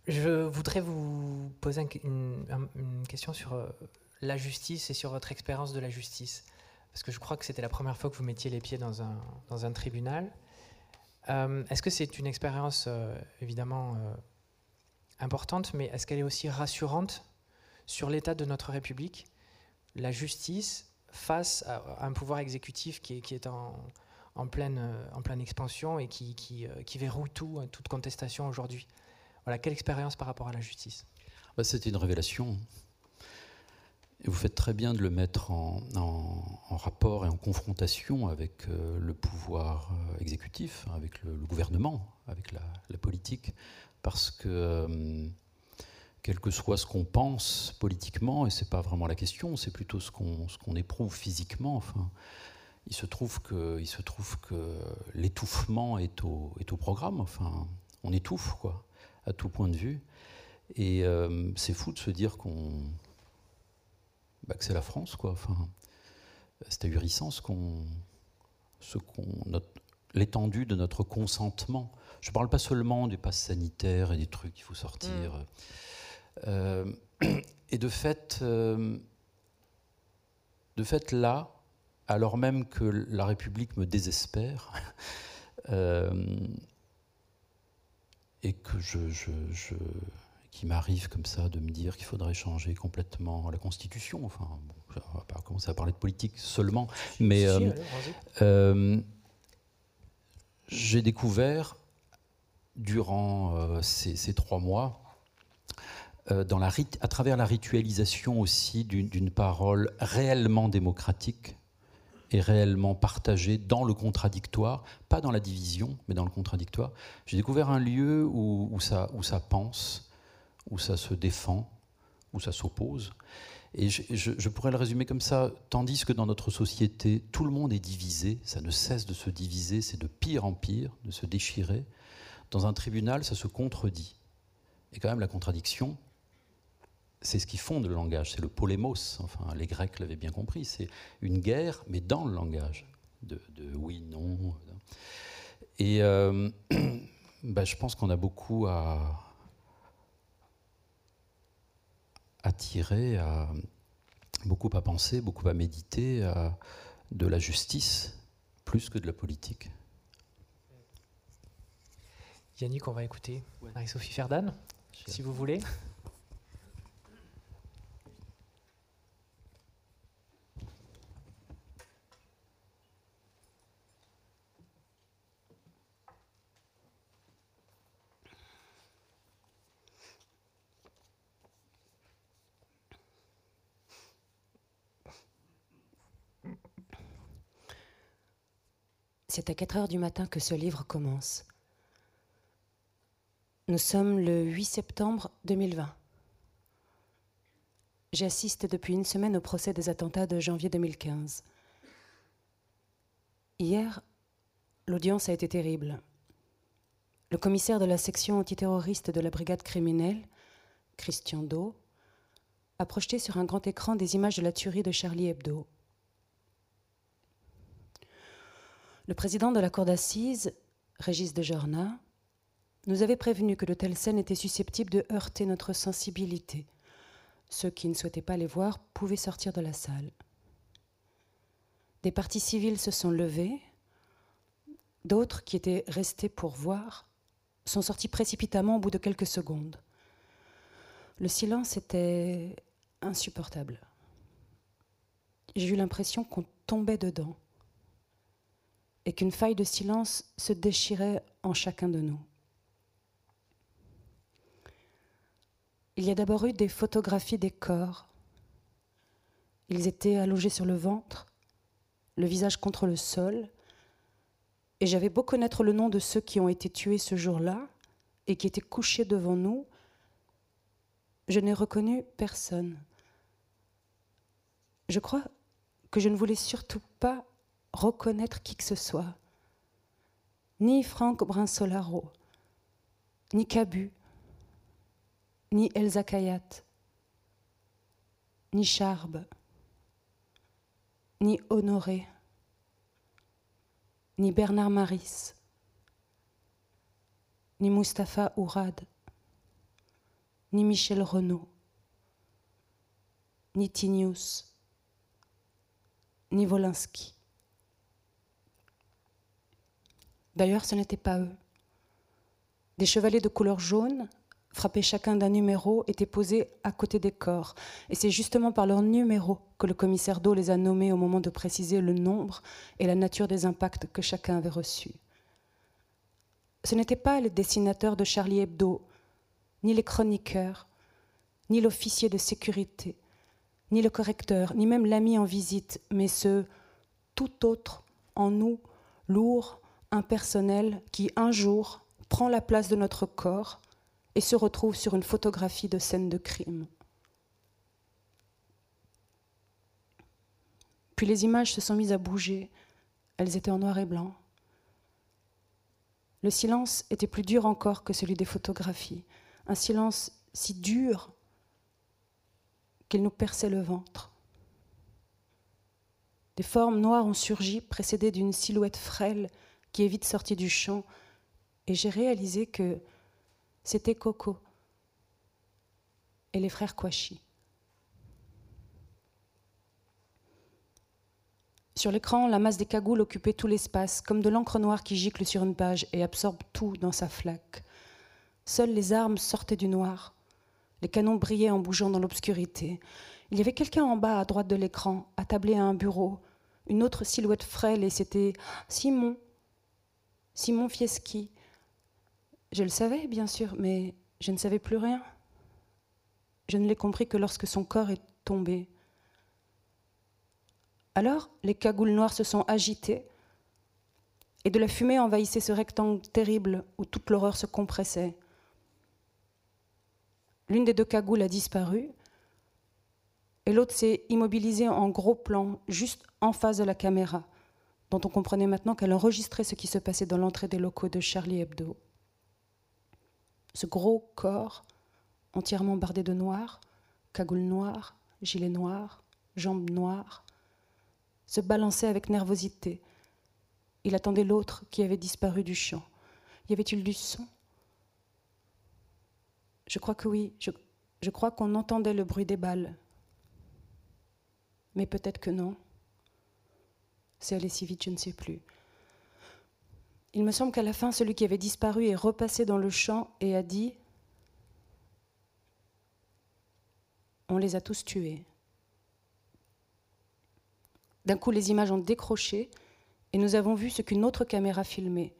Je voudrais vous poser une, question sur euh, la justice et sur votre expérience de la justice. Parce que je crois que c'était la première fois que vous mettiez les pieds dans un, tribunal. Euh, est-ce que c'est une expérience évidemment importante, mais est-ce qu'elle est aussi rassurante sur l'état de notre République, la justice face à un pouvoir exécutif qui est, en, pleine, expansion et qui, euh, verrouille tout, hein, toute contestation aujourd'hui? Voilà, quelle expérience par rapport à la justice? Bah, C'était une révélation. Vous faites très bien de le mettre en, rapport et en confrontation avec euh, le pouvoir euh, exécutif, avec le, gouvernement, avec la politique parce que euh, quel que soit ce qu'on pense politiquement, et c'est pas vraiment la question, c'est plutôt ce qu'on éprouve physiquement. Enfin, il se trouve que l'étouffement est au est au programme. Enfin, on étouffe quoi, à tout point de vue. Et euh, c'est fou de se dire qu'on bah, que c'est la France. Enfin, c'est ahurissant ce qu'on l'étendue de notre consentement je ne parle pas seulement du pass sanitaire et des trucs qu'il faut sortir. Mm. Euh, et de fait, euh, de fait, là, alors même que la République me désespère, euh, et que je, je, je qui m'arrive comme ça de me dire qu'il faudrait changer complètement la Constitution. Enfin, bon, on va pas commencer à parler de politique seulement, mais j'ai découvert durant euh, ces, trois mois, euh, à travers la ritualisation aussi d'une parole réellement démocratique et réellement partagée dans le contradictoire, pas dans la division, mais dans le contradictoire. J'ai découvert un lieu où, ça, pense, où ça se défend, où ça s'oppose. Et je, pourrais le résumer comme ça, tandis que dans notre société, tout le monde est divisé, ça ne cesse de se diviser, c'est de pire en pire, de se déchirer. Dans un tribunal, ça se contredit. Et quand même, la contradiction, c'est ce qui fonde le langage, c'est le polémos. Enfin, les Grecs l'avaient bien compris. C'est une guerre, mais dans le langage, de, oui, non. Et euh, bah, je pense qu'on a beaucoup à, à tirer, beaucoup à penser, beaucoup à méditer de la justice, plus que de la politique. Yannick, on va écouter Marie-Sophie Ferdan, si vous voulez. C'est à 4 heures du matin que ce livre commence. Nous sommes le 8 septembre 2020. J'assiste depuis une semaine au procès des attentats de janvier 2015. Hier, l'audience a été terrible. Le commissaire de la section antiterroriste de la brigade criminelle, Christian Do, a projeté sur un grand écran des images de la tuerie de Charlie Hebdo. Le président de la cour d'assises, Régis de Jorna, nous avait prévenu que de telles scènes étaient susceptibles de heurter notre sensibilité. Ceux qui ne souhaitaient pas les voir pouvaient sortir de la salle. Des partis civils se sont levés, d'autres qui étaient restés pour voir sont sortis précipitamment au bout de quelques secondes. Le silence était insupportable. J'ai eu l'impression qu'on tombait dedans et qu'une faille de silence se déchirait en chacun de nous. Il y a d'abord eu des photographies des corps. Ils étaient allongés sur le ventre, le visage contre le sol, et j'avais beau connaître le nom de ceux qui ont été tués ce jour-là et qui étaient couchés devant nous, je n'ai reconnu personne. Je crois que je ne voulais surtout pas reconnaître qui que ce soit. Ni Franck Brinsolaro, ni Cabu, ni Elsa Kayat, ni Charbe, ni Honoré, ni Bernard Maris, ni Mustapha Ourad, ni Michel Renaud, ni Tinius, ni Wolinski. D'ailleurs, ce n'était pas eux. Des chevalets de couleur jaune, frappés chacun d'un numéro, étaient posés à côté des corps. Et c'est justement par leur numéro que le commissaire d'eau les a nommés au moment de préciser le nombre et la nature des impacts que chacun avait reçus. Ce n'étaient pas les dessinateurs de Charlie Hebdo, ni les chroniqueurs, ni l'officier de sécurité, ni le correcteur, ni même l'ami en visite, mais ce tout autre en nous, lourd, impersonnel, qui un jour prend la place de notre corps et se retrouve sur une photographie de scène de crime. Puis les images se sont mises à bouger, elles étaient en noir et blanc. Le silence était plus dur encore que celui des photographies, un silence si dur qu'il nous perçait le ventre. Des formes noires ont surgi, précédées d'une silhouette frêle qui est vite sortie du champ, et j'ai réalisé que c'était Coco et les frères Kouachi. Sur l'écran, la masse des cagoules occupait tout l'espace, comme de l'encre noire qui gicle sur une page et absorbe tout dans sa flaque. Seules les armes sortaient du noir. Les canons brillaient en bougeant dans l'obscurité. Il y avait quelqu'un en bas à droite de l'écran, attablé à un bureau, une autre silhouette frêle, et c'était Simon. Simon Fieschi. Je le savais, bien sûr, mais je ne savais plus rien. Je ne l'ai compris que lorsque son corps est tombé. Alors, les cagoules noires se sont agitées, et de la fumée envahissait ce rectangle terrible où toute l'horreur se compressait. L'une des deux cagoules a disparu et l'autre s'est immobilisée en gros plan, juste en face de la caméra, dont on comprenait maintenant qu'elle enregistrait ce qui se passait dans l'entrée des locaux de Charlie Hebdo. Ce gros corps, entièrement bardé de noir, cagoule noire, gilet noir, jambes noires, se balançait avec nervosité. Il attendait l'autre qui avait disparu du champ. Y avait-il du son? Je crois que oui. Je, crois qu'on entendait le bruit des balles. Mais peut-être que non. C'est allé si vite, je ne sais plus. Il me semble qu'à la fin, celui qui avait disparu est repassé dans le champ et a dit On les a tous tués. D'un coup, les images ont décroché et nous avons vu ce qu'une autre caméra filmait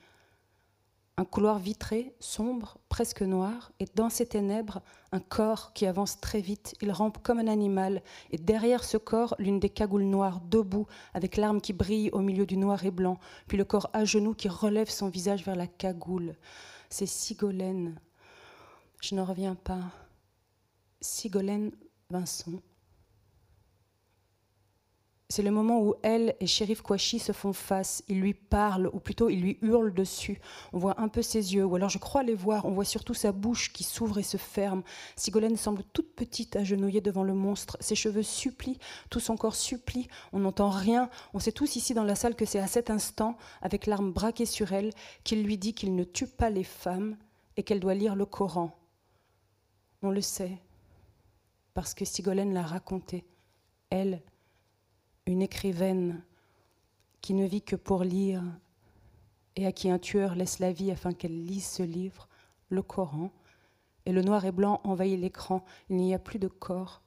un couloir vitré, sombre, presque noir, et dans ces ténèbres, un corps qui avance très vite. Il rampe comme un animal, et derrière ce corps, l'une des cagoules noires, debout, avec l'arme qui brille au milieu du noir et blanc, puis le corps à genoux qui relève son visage vers la cagoule. C'est Sigolène. Je n'en reviens pas. Sigolène Vincent. C'est le moment où elle et Shérif Kouachi se font face. Ils lui parlent, ou plutôt ils lui hurlent dessus. On voit un peu ses yeux, ou alors je crois les voir. On voit surtout sa bouche qui s'ouvre et se ferme. Sigolène semble toute petite, agenouillée devant le monstre. Ses cheveux supplient, tout son corps supplie. On n'entend rien. On sait tous ici dans la salle que c'est à cet instant, avec l'arme braquée sur elle, qu'il lui dit qu'il ne tue pas les femmes et qu'elle doit lire le Coran. On le sait, parce que Sigolène l'a raconté. Elle, une écrivaine qui ne vit que pour lire et à qui un tueur laisse la vie afin qu'elle lise ce livre, le Coran, et le noir et blanc envahit l'écran, il n'y a plus de corps,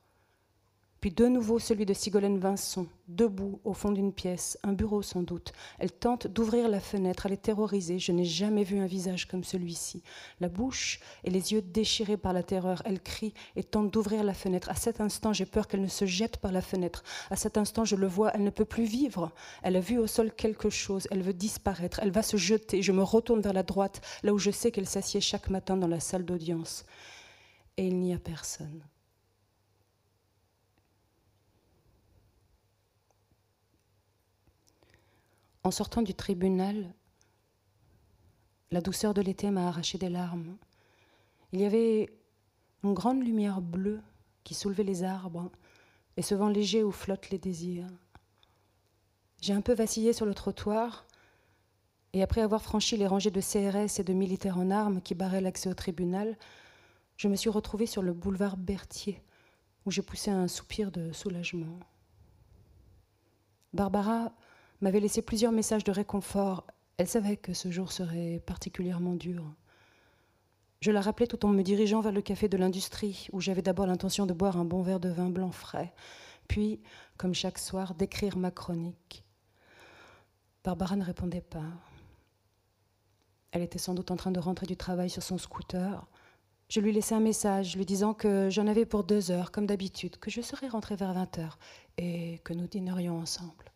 puis de nouveau celui de Sigolène Vincent, debout au fond d'une pièce, un bureau sans doute. Elle tente d'ouvrir la fenêtre, elle est terrorisée. Je n'ai jamais vu un visage comme celui-ci. La bouche et les yeux déchirés par la terreur. Elle crie et tente d'ouvrir la fenêtre. À cet instant, j'ai peur qu'elle ne se jette par la fenêtre. À cet instant, je le vois, elle ne peut plus vivre. Elle a vu au sol quelque chose, elle veut disparaître, elle va se jeter. Je me retourne vers la droite, là où je sais qu'elle s'assied chaque matin dans la salle d'audience. Et il n'y a personne. En sortant du tribunal, la douceur de l'été m'a arraché des larmes. Il y avait une grande lumière bleue qui soulevait les arbres et ce vent léger où flottent les désirs. J'ai un peu vacillé sur le trottoir et après avoir franchi les rangées de CRS et de militaires en armes qui barraient l'accès au tribunal, je me suis retrouvée sur le boulevard Berthier où j'ai poussé un soupir de soulagement. Barbara m'avait laissé plusieurs messages de réconfort. Elle savait que ce jour serait particulièrement dur. Je la rappelais tout en me dirigeant vers le café de l'industrie, où j'avais d'abord l'intention de boire un bon verre de vin blanc frais, puis, comme chaque soir, d'écrire ma chronique. Barbara ne répondait pas. Elle était sans doute en train de rentrer du travail sur son scooter. Je lui laissais un message lui disant que j'en avais pour deux heures, comme d'habitude, que je serais rentrée vers 20 heures et que nous dînerions ensemble.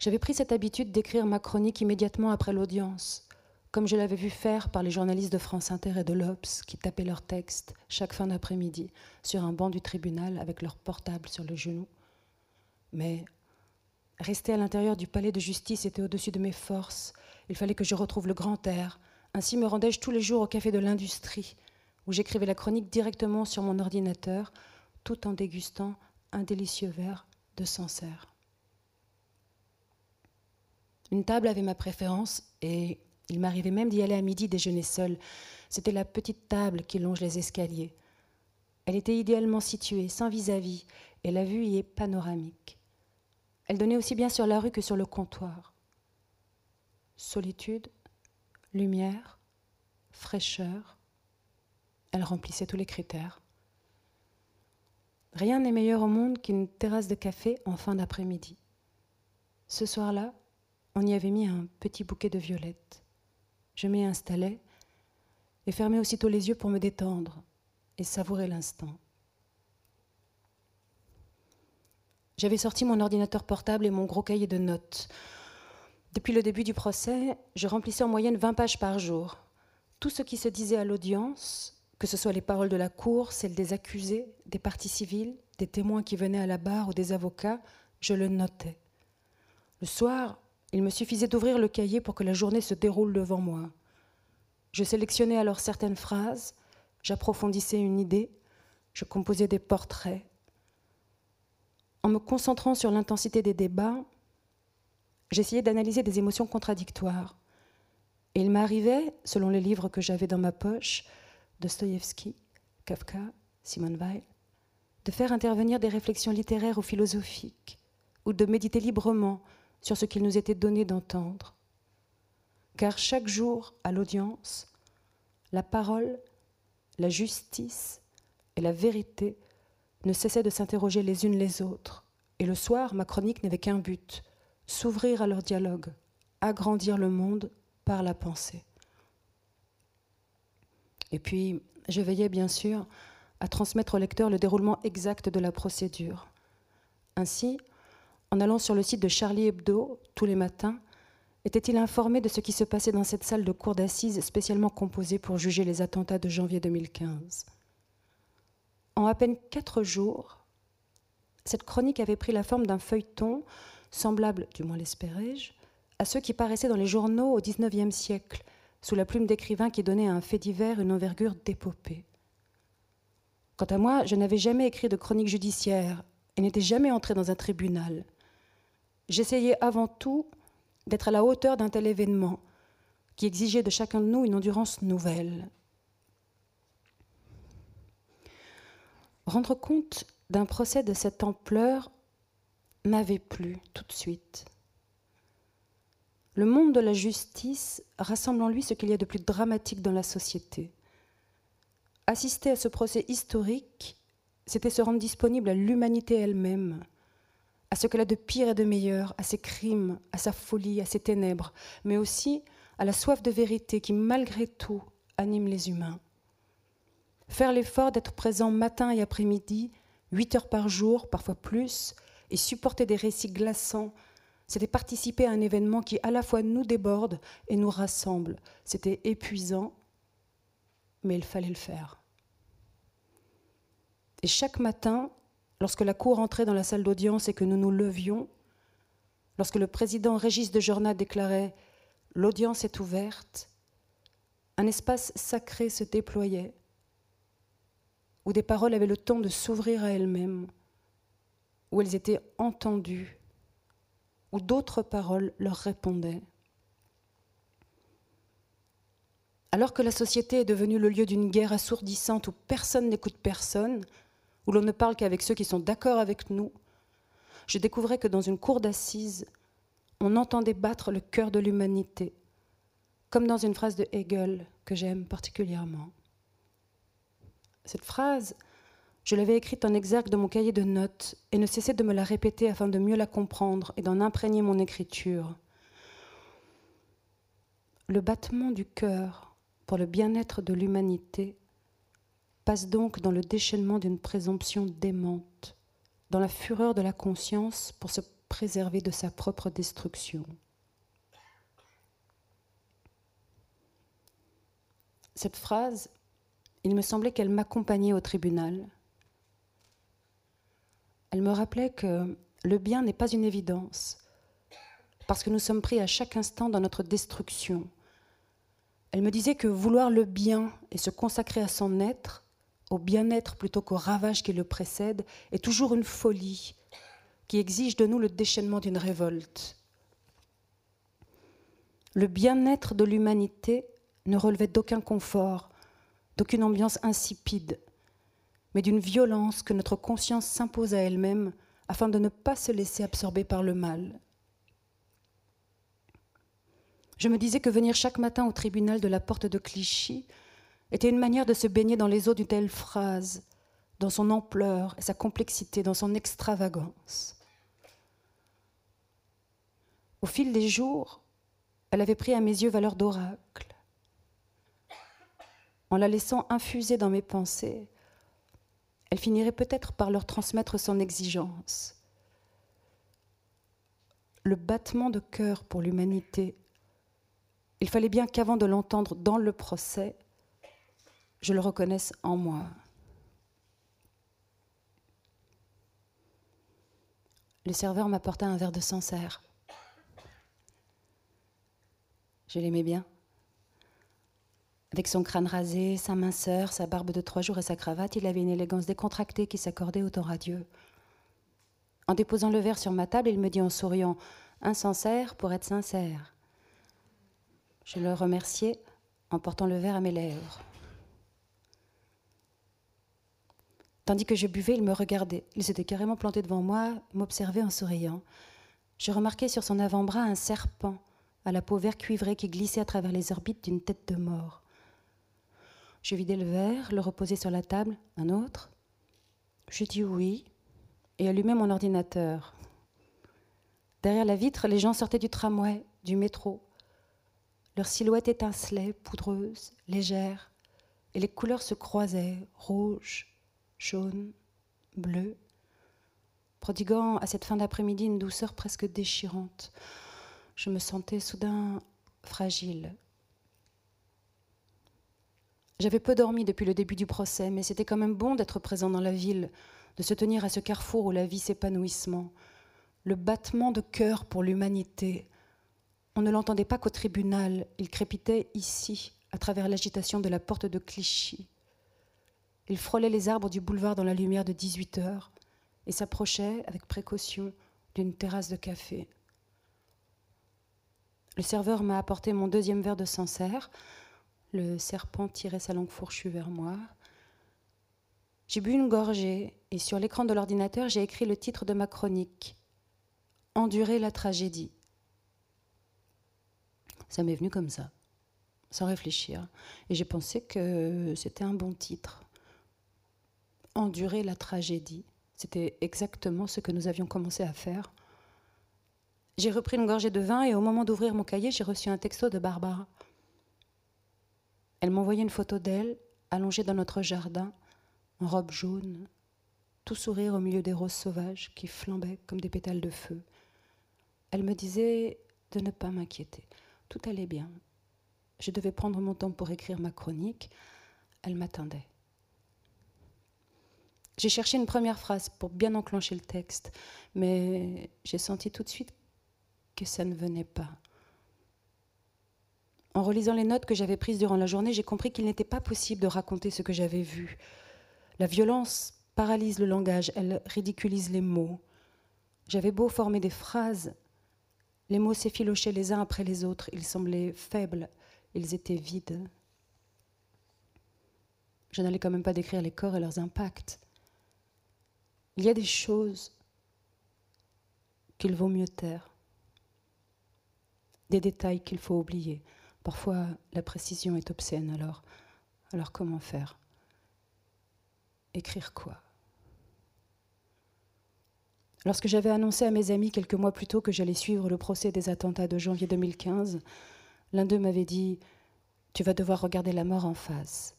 J'avais pris cette habitude d'écrire ma chronique immédiatement après l'audience, comme je l'avais vu faire par les journalistes de France Inter et de l'Obs qui tapaient leurs textes chaque fin d'après-midi sur un banc du tribunal avec leur portable sur le genou. Mais rester à l'intérieur du palais de justice était au-dessus de mes forces. Il fallait que je retrouve le grand air. Ainsi me rendais-je tous les jours au café de l'industrie, où j'écrivais la chronique directement sur mon ordinateur, tout en dégustant un délicieux verre de Sancerre. Une table avait ma préférence et il m'arrivait même d'y aller à midi déjeuner seul. C'était la petite table qui longe les escaliers. Elle était idéalement située, sans vis-à-vis, et la vue y est panoramique. Elle donnait aussi bien sur la rue que sur le comptoir. Solitude, lumière, fraîcheur, elle remplissait tous les critères. Rien n'est meilleur au monde qu'une terrasse de café en fin d'après-midi. Ce soir-là, on y avait mis un petit bouquet de violettes. Je m'y installais et fermais aussitôt les yeux pour me détendre et savourer l'instant. J'avais sorti mon ordinateur portable et mon gros cahier de notes. Depuis le début du procès, je remplissais en moyenne 20 pages par jour. Tout ce qui se disait à l'audience, que ce soit les paroles de la cour, celles des accusés, des parties civiles, des témoins qui venaient à la barre ou des avocats, je le notais. Le soir, il me suffisait d'ouvrir le cahier pour que la journée se déroule devant moi. Je sélectionnais alors certaines phrases, j'approfondissais une idée, je composais des portraits. En me concentrant sur l'intensité des débats, j'essayais d'analyser des émotions contradictoires. Et il m'arrivait, selon les livres que j'avais dans ma poche, Dostoïevski, Kafka, Simone Weil, de faire intervenir des réflexions littéraires ou philosophiques, ou de méditer librement sur ce qu'il nous était donné d'entendre. Car chaque jour, à l'audience, la parole, la justice et la vérité ne cessaient de s'interroger les unes les autres. Et le soir, ma chronique n'avait qu'un but, s'ouvrir à leur dialogue, agrandir le monde par la pensée. Et puis, je veillais bien sûr à transmettre au lecteur le déroulement exact de la procédure. Ainsi, en allant sur le site de Charlie Hebdo tous les matins, était-il informé de ce qui se passait dans cette salle de cour d'assises spécialement composée pour juger les attentats de janvier 2015 En à peine quatre jours, cette chronique avait pris la forme d'un feuilleton, semblable, du moins l'espérais-je, à ceux qui paraissaient dans les journaux au XIXe siècle, sous la plume d'écrivain qui donnait à un fait divers une envergure d'épopée. Quant à moi, je n'avais jamais écrit de chronique judiciaire et n'étais jamais entré dans un tribunal. J'essayais avant tout d'être à la hauteur d'un tel événement qui exigeait de chacun de nous une endurance nouvelle. Rendre compte d'un procès de cette ampleur m'avait plu tout de suite. Le monde de la justice rassemble en lui ce qu'il y a de plus dramatique dans la société. Assister à ce procès historique, c'était se rendre disponible à l'humanité elle-même, à ce qu'elle a de pire et de meilleur, à ses crimes, à sa folie, à ses ténèbres, mais aussi à la soif de vérité qui, malgré tout, anime les humains. Faire l'effort d'être présent matin et après-midi, huit heures par jour, parfois plus, et supporter des récits glaçants, c'était participer à un événement qui à la fois nous déborde et nous rassemble. C'était épuisant, mais il fallait le faire. Et chaque matin, lorsque la cour entrait dans la salle d'audience et que nous nous levions, lorsque le président Régis de Jornat déclarait L'audience est ouverte, un espace sacré se déployait, où des paroles avaient le temps de s'ouvrir à elles-mêmes, où elles étaient entendues, où d'autres paroles leur répondaient. Alors que la société est devenue le lieu d'une guerre assourdissante où personne n'écoute personne, où l'on ne parle qu'avec ceux qui sont d'accord avec nous, je découvrais que dans une cour d'assises, on entendait battre le cœur de l'humanité, comme dans une phrase de Hegel que j'aime particulièrement. Cette phrase, je l'avais écrite en exergue de mon cahier de notes et ne cessais de me la répéter afin de mieux la comprendre et d'en imprégner mon écriture. Le battement du cœur pour le bien-être de l'humanité passe donc dans le déchaînement d'une présomption démente, dans la fureur de la conscience pour se préserver de sa propre destruction. Cette phrase, il me semblait qu'elle m'accompagnait au tribunal elle me rappelait que le bien n'est pas une évidence, parce que nous sommes pris à chaque instant dans notre destruction. Elle me disait que vouloir le bien et se consacrer à son être, au bien-être plutôt qu'au ravage qui le précède, est toujours une folie qui exige de nous le déchaînement d'une révolte. Le bien-être de l'humanité ne relevait d'aucun confort, d'aucune ambiance insipide mais d'une violence que notre conscience s'impose à elle-même afin de ne pas se laisser absorber par le mal. Je me disais que venir chaque matin au tribunal de la porte de Clichy était une manière de se baigner dans les eaux d'une telle phrase, dans son ampleur et sa complexité, dans son extravagance. Au fil des jours, elle avait pris à mes yeux valeur d'oracle. En la laissant infuser dans mes pensées, elle finirait peut-être par leur transmettre son exigence. Le battement de cœur pour l'humanité, il fallait bien qu'avant de l'entendre dans le procès, je le reconnaisse en moi. Le serveur m'apporta un verre de Sancerre. Je l'aimais bien. Avec son crâne rasé, sa minceur, sa barbe de trois jours et sa cravate, il avait une élégance décontractée qui s'accordait autant à Dieu. En déposant le verre sur ma table, il me dit en souriant Un sincère pour être sincère. Je le remerciai en portant le verre à mes lèvres. Tandis que je buvais, il me regardait. Il s'était carrément planté devant moi, m'observait en souriant. Je remarquai sur son avant-bras un serpent à la peau vert cuivrée qui glissait à travers les orbites d'une tête de mort. Je vidai le verre, le reposai sur la table. Un autre? Je dis oui et allumai mon ordinateur. Derrière la vitre, les gens sortaient du tramway, du métro. Leur silhouette étincelait, poudreuse, légère, et les couleurs se croisaient, rouge, jaune, bleu, prodiguant à cette fin d'après-midi une douceur presque déchirante. Je me sentais soudain fragile, j'avais peu dormi depuis le début du procès, mais c'était quand même bon d'être présent dans la ville, de se tenir à ce carrefour où la vie s'épanouissement. Le battement de cœur pour l'humanité. On ne l'entendait pas qu'au tribunal, il crépitait ici, à travers l'agitation de la porte de Clichy. Il frôlait les arbres du boulevard dans la lumière de 18 heures et s'approchait avec précaution d'une terrasse de café. Le serveur m'a apporté mon deuxième verre de Sancerre. Le serpent tirait sa langue fourchue vers moi. J'ai bu une gorgée et sur l'écran de l'ordinateur, j'ai écrit le titre de ma chronique Endurer la tragédie. Ça m'est venu comme ça, sans réfléchir. Et j'ai pensé que c'était un bon titre. Endurer la tragédie. C'était exactement ce que nous avions commencé à faire. J'ai repris une gorgée de vin et au moment d'ouvrir mon cahier, j'ai reçu un texto de Barbara. Elle m'envoyait une photo d'elle, allongée dans notre jardin, en robe jaune, tout sourire au milieu des roses sauvages qui flambaient comme des pétales de feu. Elle me disait de ne pas m'inquiéter. Tout allait bien. Je devais prendre mon temps pour écrire ma chronique. Elle m'attendait. J'ai cherché une première phrase pour bien enclencher le texte, mais j'ai senti tout de suite que ça ne venait pas. En relisant les notes que j'avais prises durant la journée, j'ai compris qu'il n'était pas possible de raconter ce que j'avais vu. La violence paralyse le langage, elle ridiculise les mots. J'avais beau former des phrases, les mots s'effilochaient les uns après les autres, ils semblaient faibles, ils étaient vides. Je n'allais quand même pas décrire les corps et leurs impacts. Il y a des choses qu'il vaut mieux taire, des détails qu'il faut oublier. Parfois, la précision est obscène, alors, comment faire? Écrire quoi? Lorsque j'avais annoncé à mes amis quelques mois plus tôt que j'allais suivre le procès des attentats de janvier 2015, l'un d'eux m'avait dit Tu vas devoir regarder la mort en face.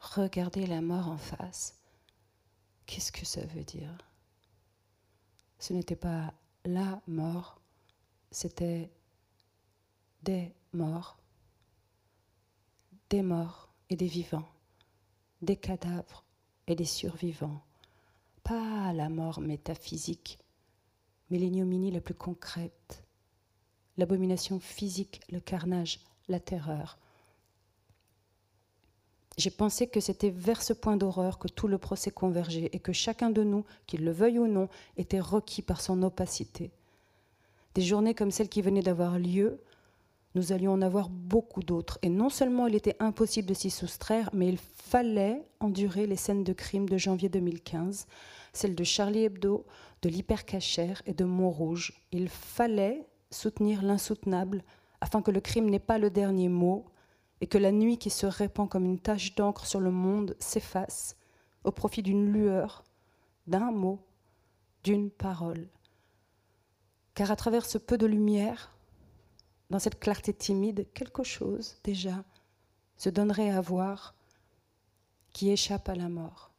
Regarder la mort en face. Qu'est-ce que ça veut dire? Ce n'était pas la mort, c'était des morts, des morts et des vivants, des cadavres et des survivants. Pas la mort métaphysique, mais l'ignominie la plus concrète, l'abomination physique, le carnage, la terreur, j'ai pensé que c'était vers ce point d'horreur que tout le procès convergeait et que chacun de nous, qu'il le veuille ou non, était requis par son opacité. Des journées comme celle qui venait d'avoir lieu, nous allions en avoir beaucoup d'autres. Et non seulement il était impossible de s'y soustraire, mais il fallait endurer les scènes de crime de janvier 2015, celles de Charlie Hebdo, de l'hypercachère et de Montrouge. Il fallait soutenir l'insoutenable afin que le crime n'ait pas le dernier mot et que la nuit qui se répand comme une tache d'encre sur le monde s'efface au profit d'une lueur, d'un mot, d'une parole. Car à travers ce peu de lumière, dans cette clarté timide, quelque chose déjà se donnerait à voir qui échappe à la mort.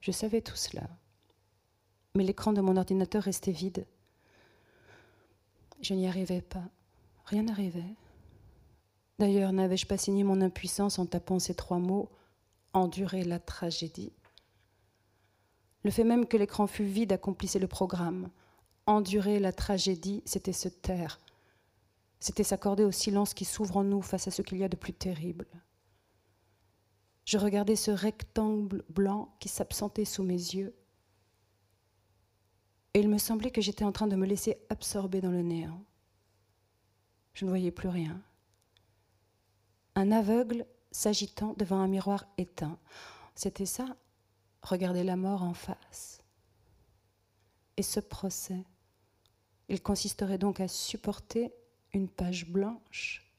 Je savais tout cela, mais l'écran de mon ordinateur restait vide. Je n'y arrivais pas. Rien n'arrivait. D'ailleurs, n'avais-je pas signé mon impuissance en tapant ces trois mots Endurer la tragédie? Le fait même que l'écran fût vide accomplissait le programme. Endurer la tragédie, c'était se taire. C'était s'accorder au silence qui s'ouvre en nous face à ce qu'il y a de plus terrible. Je regardais ce rectangle blanc qui s'absentait sous mes yeux. Et il me semblait que j'étais en train de me laisser absorber dans le néant. Je ne voyais plus rien. Un aveugle s'agitant devant un miroir éteint. C'était ça, regarder la mort en face. Et ce procès, il consisterait donc à supporter une page blanche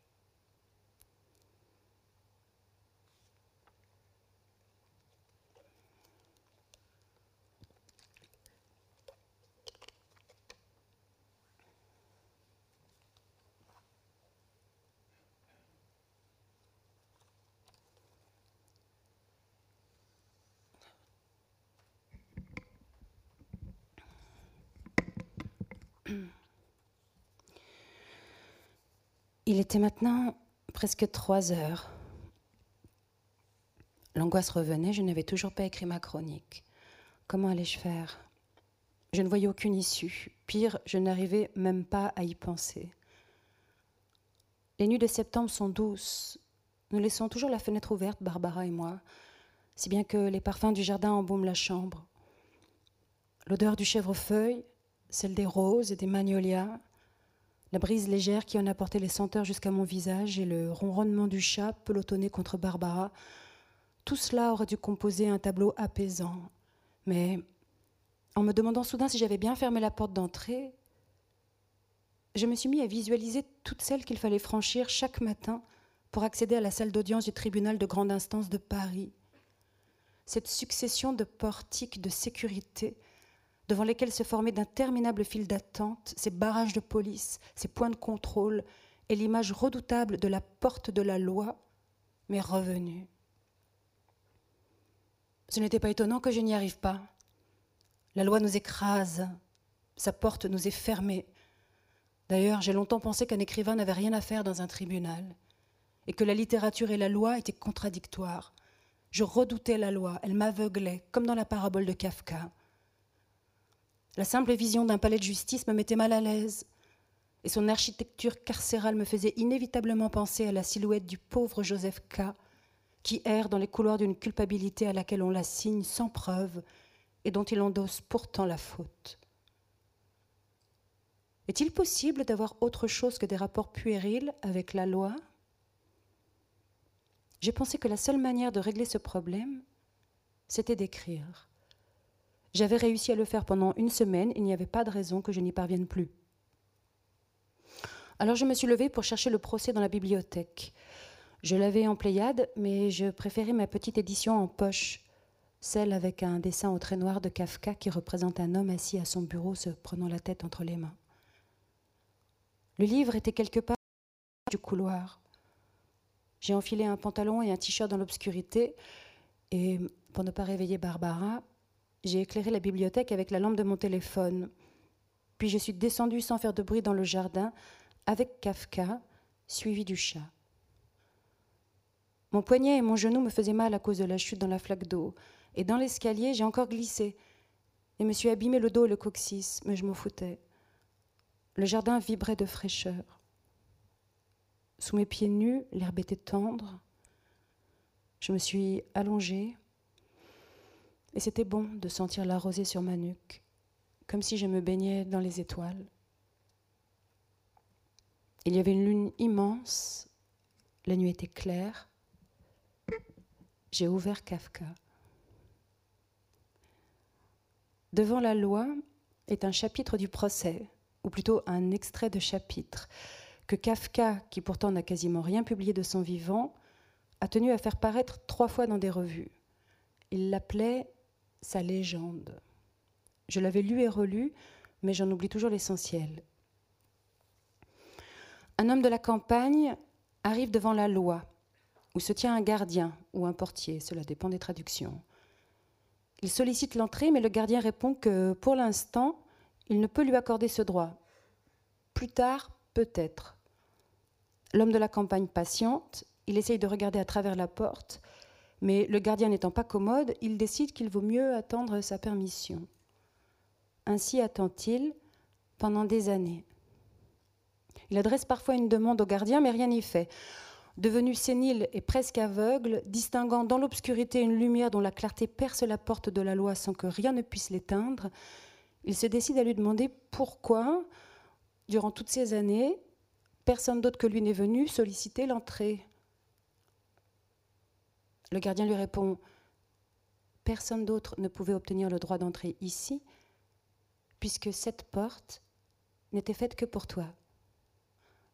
Il était maintenant presque trois heures. L'angoisse revenait, je n'avais toujours pas écrit ma chronique. Comment allais-je faire? Je ne voyais aucune issue. Pire, je n'arrivais même pas à y penser. Les nuits de septembre sont douces. Nous laissons toujours la fenêtre ouverte, Barbara et moi, si bien que les parfums du jardin embaument la chambre. L'odeur du chèvrefeuille, celle des roses et des magnolias, la brise légère qui en a porté les senteurs jusqu'à mon visage et le ronronnement du chat pelotonné contre Barbara, tout cela aurait dû composer un tableau apaisant. Mais en me demandant soudain si j'avais bien fermé la porte d'entrée, je me suis mis à visualiser toutes celles qu'il fallait franchir chaque matin pour accéder à la salle d'audience du tribunal de grande instance de Paris. Cette succession de portiques de sécurité devant lesquels se formaient d'interminables files d'attente, ces barrages de police, ces points de contrôle, et l'image redoutable de la porte de la loi m'est revenue. Ce n'était pas étonnant que je n'y arrive pas. La loi nous écrase, sa porte nous est fermée. D'ailleurs, j'ai longtemps pensé qu'un écrivain n'avait rien à faire dans un tribunal, et que la littérature et la loi étaient contradictoires. Je redoutais la loi, elle m'aveuglait, comme dans la parabole de Kafka. La simple vision d'un palais de justice me mettait mal à l'aise, et son architecture carcérale me faisait inévitablement penser à la silhouette du pauvre Joseph K., qui erre dans les couloirs d'une culpabilité à laquelle on l'assigne sans preuve et dont il endosse pourtant la faute. Est-il possible d'avoir autre chose que des rapports puérils avec la loi? J'ai pensé que la seule manière de régler ce problème, c'était d'écrire. J'avais réussi à le faire pendant une semaine, il n'y avait pas de raison que je n'y parvienne plus. Alors je me suis levée pour chercher le procès dans la bibliothèque. Je l'avais en Pléiade, mais je préférais ma petite édition en poche, celle avec un dessin au trait noir de Kafka qui représente un homme assis à son bureau se prenant la tête entre les mains. Le livre était quelque part du couloir. J'ai enfilé un pantalon et un t-shirt dans l'obscurité, et pour ne pas réveiller Barbara, j'ai éclairé la bibliothèque avec la lampe de mon téléphone. Puis je suis descendue sans faire de bruit dans le jardin, avec Kafka, suivi du chat. Mon poignet et mon genou me faisaient mal à cause de la chute dans la flaque d'eau, et dans l'escalier, j'ai encore glissé et me suis abîmé le dos et le coccyx, mais je m'en foutais. Le jardin vibrait de fraîcheur. Sous mes pieds nus, l'herbe était tendre. Je me suis allongée et c'était bon de sentir la rosée sur ma nuque, comme si je me baignais dans les étoiles. Il y avait une lune immense, la nuit était claire. J'ai ouvert Kafka. Devant la loi est un chapitre du procès, ou plutôt un extrait de chapitre, que Kafka, qui pourtant n'a quasiment rien publié de son vivant, a tenu à faire paraître trois fois dans des revues. Il l'appelait sa légende. Je l'avais lu et relu, mais j'en oublie toujours l'essentiel. Un homme de la campagne arrive devant la loi, où se tient un gardien ou un portier, cela dépend des traductions. Il sollicite l'entrée, mais le gardien répond que pour l'instant, il ne peut lui accorder ce droit. Plus tard, peut-être. L'homme de la campagne patiente, il essaye de regarder à travers la porte, mais le gardien n'étant pas commode, il décide qu'il vaut mieux attendre sa permission. Ainsi attend-il pendant des années. Il adresse parfois une demande au gardien, mais rien n'y fait. Devenu sénile et presque aveugle, distinguant dans l'obscurité une lumière dont la clarté perce la porte de la loi sans que rien ne puisse l'éteindre, il se décide à lui demander pourquoi, durant toutes ces années, personne d'autre que lui n'est venu solliciter l'entrée. Le gardien lui répond Personne d'autre ne pouvait obtenir le droit d'entrer ici, puisque cette porte n'était faite que pour toi.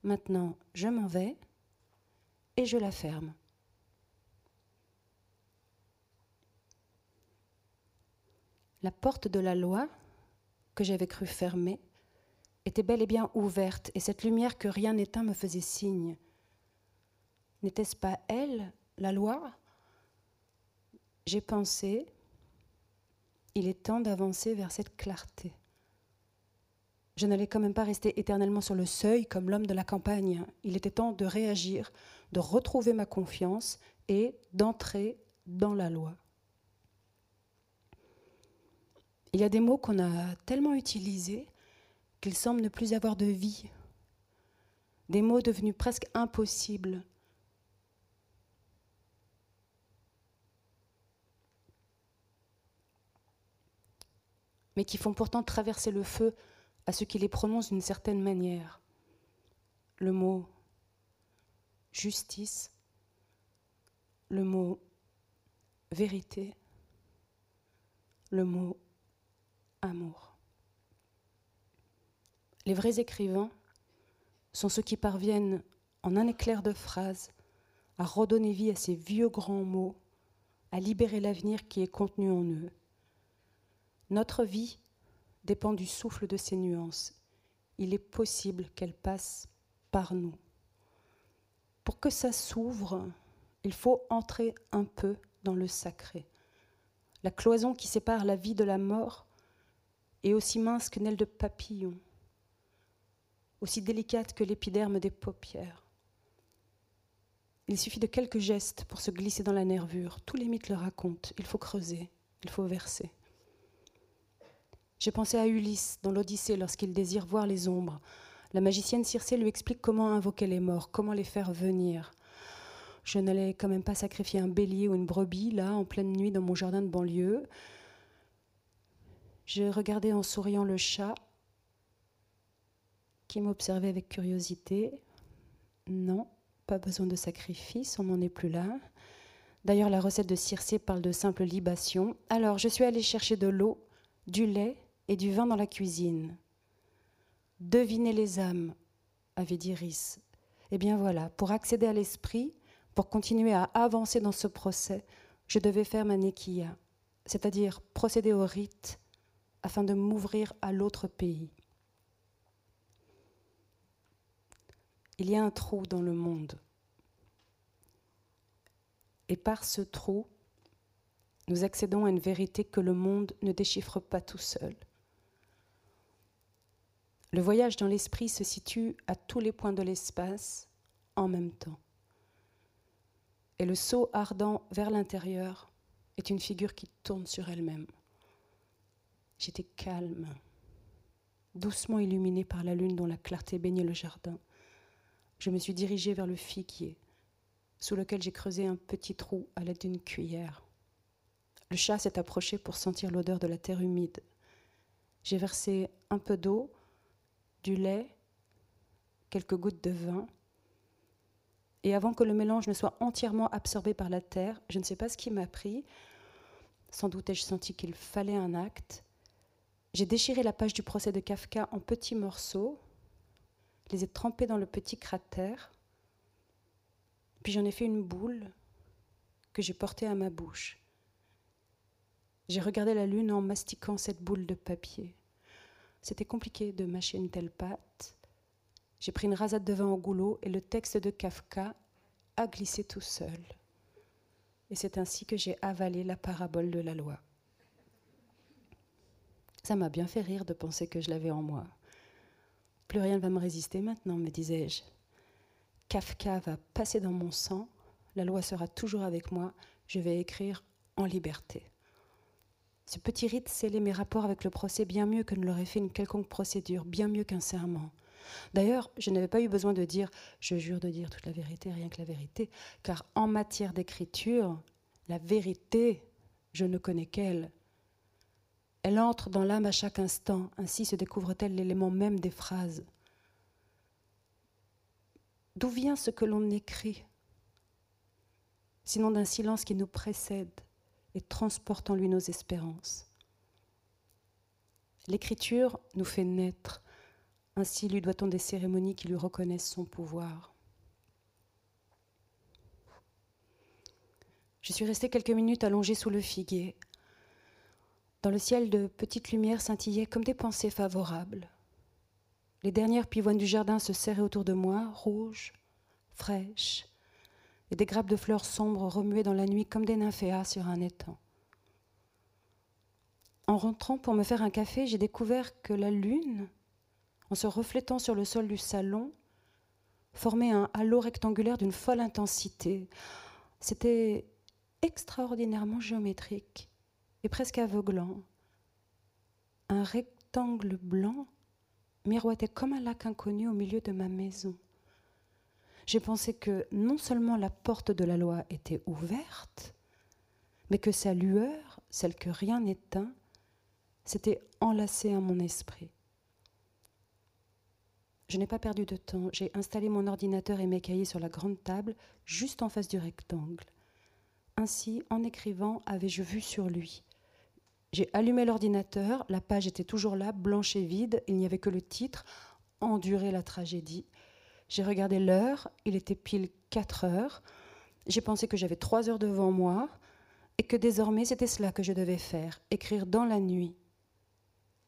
Maintenant, je m'en vais et je la ferme. La porte de la loi, que j'avais cru fermée, était bel et bien ouverte, et cette lumière que rien n'éteint me faisait signe. N'était-ce pas elle, la loi? J'ai pensé, il est temps d'avancer vers cette clarté. Je n'allais quand même pas rester éternellement sur le seuil comme l'homme de la campagne. Il était temps de réagir, de retrouver ma confiance et d'entrer dans la loi. Il y a des mots qu'on a tellement utilisés qu'ils semblent ne plus avoir de vie. Des mots devenus presque impossibles. Mais qui font pourtant traverser le feu à ceux qui les prononcent d'une certaine manière. Le mot justice, le mot vérité, le mot amour. Les vrais écrivains sont ceux qui parviennent, en un éclair de phrase, à redonner vie à ces vieux grands mots, à libérer l'avenir qui est contenu en eux. Notre vie dépend du souffle de ces nuances. Il est possible qu'elles passent par nous. Pour que ça s'ouvre, il faut entrer un peu dans le sacré. La cloison qui sépare la vie de la mort est aussi mince qu'une aile de papillon, aussi délicate que l'épiderme des paupières. Il suffit de quelques gestes pour se glisser dans la nervure. Tous les mythes le racontent. Il faut creuser, il faut verser. J'ai pensé à Ulysse dans l'Odyssée lorsqu'il désire voir les ombres. La magicienne Circé lui explique comment invoquer les morts, comment les faire venir. Je n'allais quand même pas sacrifier un bélier ou une brebis, là, en pleine nuit, dans mon jardin de banlieue. Je regardais en souriant le chat qui m'observait avec curiosité. Non, pas besoin de sacrifice, on n'en est plus là. D'ailleurs, la recette de Circé parle de simple libation. Alors, je suis allée chercher de l'eau, du lait et du vin dans la cuisine. Devinez les âmes, avait dit Rhys. Eh bien voilà, pour accéder à l'esprit, pour continuer à avancer dans ce procès, je devais faire ma nekia, c'est-à-dire procéder au rite afin de m'ouvrir à l'autre pays. Il y a un trou dans le monde. Et par ce trou, nous accédons à une vérité que le monde ne déchiffre pas tout seul. Le voyage dans l'esprit se situe à tous les points de l'espace en même temps. Et le saut ardent vers l'intérieur est une figure qui tourne sur elle-même. J'étais calme, doucement illuminée par la lune dont la clarté baignait le jardin. Je me suis dirigée vers le figuier, sous lequel j'ai creusé un petit trou à l'aide d'une cuillère. Le chat s'est approché pour sentir l'odeur de la terre humide. J'ai versé un peu d'eau, du lait, quelques gouttes de vin et avant que le mélange ne soit entièrement absorbé par la terre, je ne sais pas ce qui m'a pris, sans doute ai-je senti qu'il fallait un acte, j'ai déchiré la page du procès de Kafka en petits morceaux, les ai trempés dans le petit cratère, puis j'en ai fait une boule que j'ai portée à ma bouche. J'ai regardé la lune en mastiquant cette boule de papier. C'était compliqué de mâcher une telle pâte. J'ai pris une rasade de vin au goulot et le texte de Kafka a glissé tout seul. Et c'est ainsi que j'ai avalé la parabole de la loi. Ça m'a bien fait rire de penser que je l'avais en moi. Plus rien ne va me résister maintenant, me disais-je. Kafka va passer dans mon sang, la loi sera toujours avec moi, je vais écrire en liberté. Ce petit rite scellait mes rapports avec le procès bien mieux que ne l'aurait fait une quelconque procédure, bien mieux qu'un serment. D'ailleurs, je n'avais pas eu besoin de dire je jure de dire toute la vérité, rien que la vérité, car en matière d'écriture, la vérité, je ne connais qu'elle. Elle entre dans l'âme à chaque instant, ainsi se découvre-t-elle l'élément même des phrases. D'où vient ce que l'on écrit Sinon d'un silence qui nous précède? Et transporte en lui nos espérances. L'écriture nous fait naître, ainsi lui doit-on des cérémonies qui lui reconnaissent son pouvoir. Je suis restée quelques minutes allongée sous le figuier. Dans le ciel, de petites lumières scintillaient comme des pensées favorables. Les dernières pivoines du jardin se serraient autour de moi, rouges, fraîches, et des grappes de fleurs sombres remuaient dans la nuit comme des nymphéas sur un étang. En rentrant pour me faire un café, j'ai découvert que la lune, en se reflétant sur le sol du salon, formait un halo rectangulaire d'une folle intensité. C'était extraordinairement géométrique et presque aveuglant. Un rectangle blanc miroitait comme un lac inconnu au milieu de ma maison. J'ai pensé que non seulement la porte de la loi était ouverte, mais que sa lueur, celle que rien n'éteint, s'était enlacée à mon esprit. Je n'ai pas perdu de temps. J'ai installé mon ordinateur et mes cahiers sur la grande table, juste en face du rectangle. Ainsi, en écrivant, avais-je vu sur lui J'ai allumé l'ordinateur, la page était toujours là, blanche et vide, il n'y avait que le titre, Endurer la tragédie. J'ai regardé l'heure, il était pile 4 heures. J'ai pensé que j'avais 3 heures devant moi et que désormais c'était cela que je devais faire, écrire dans la nuit,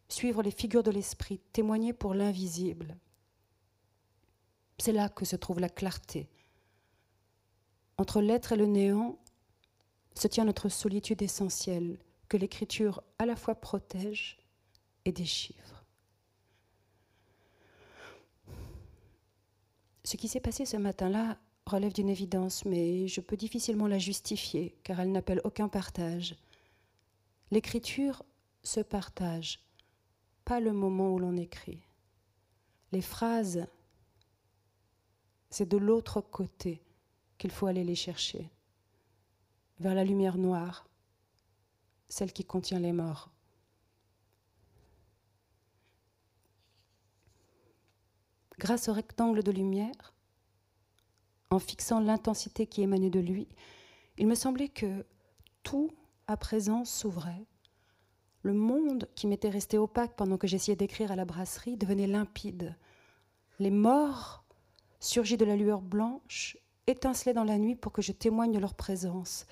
suivre les figures de l'esprit, témoigner pour l'invisible. C'est là que se trouve la clarté. Entre l'être et le néant se tient notre solitude essentielle, que l'écriture à la fois protège et déchiffre. Ce qui s'est passé ce matin-là relève d'une évidence, mais je peux difficilement la justifier, car elle n'appelle aucun partage. L'écriture se partage, pas le moment où l'on écrit. Les phrases, c'est de l'autre côté qu'il faut aller les chercher, vers la lumière noire, celle qui contient les morts. Grâce au rectangle de lumière, en fixant l'intensité qui émanait de lui, il me semblait que tout à présent s'ouvrait. Le monde qui m'était resté opaque pendant que j'essayais d'écrire à la brasserie devenait limpide. Les morts, surgis de la lueur blanche, étincelaient dans la nuit pour que je témoigne de leur présence.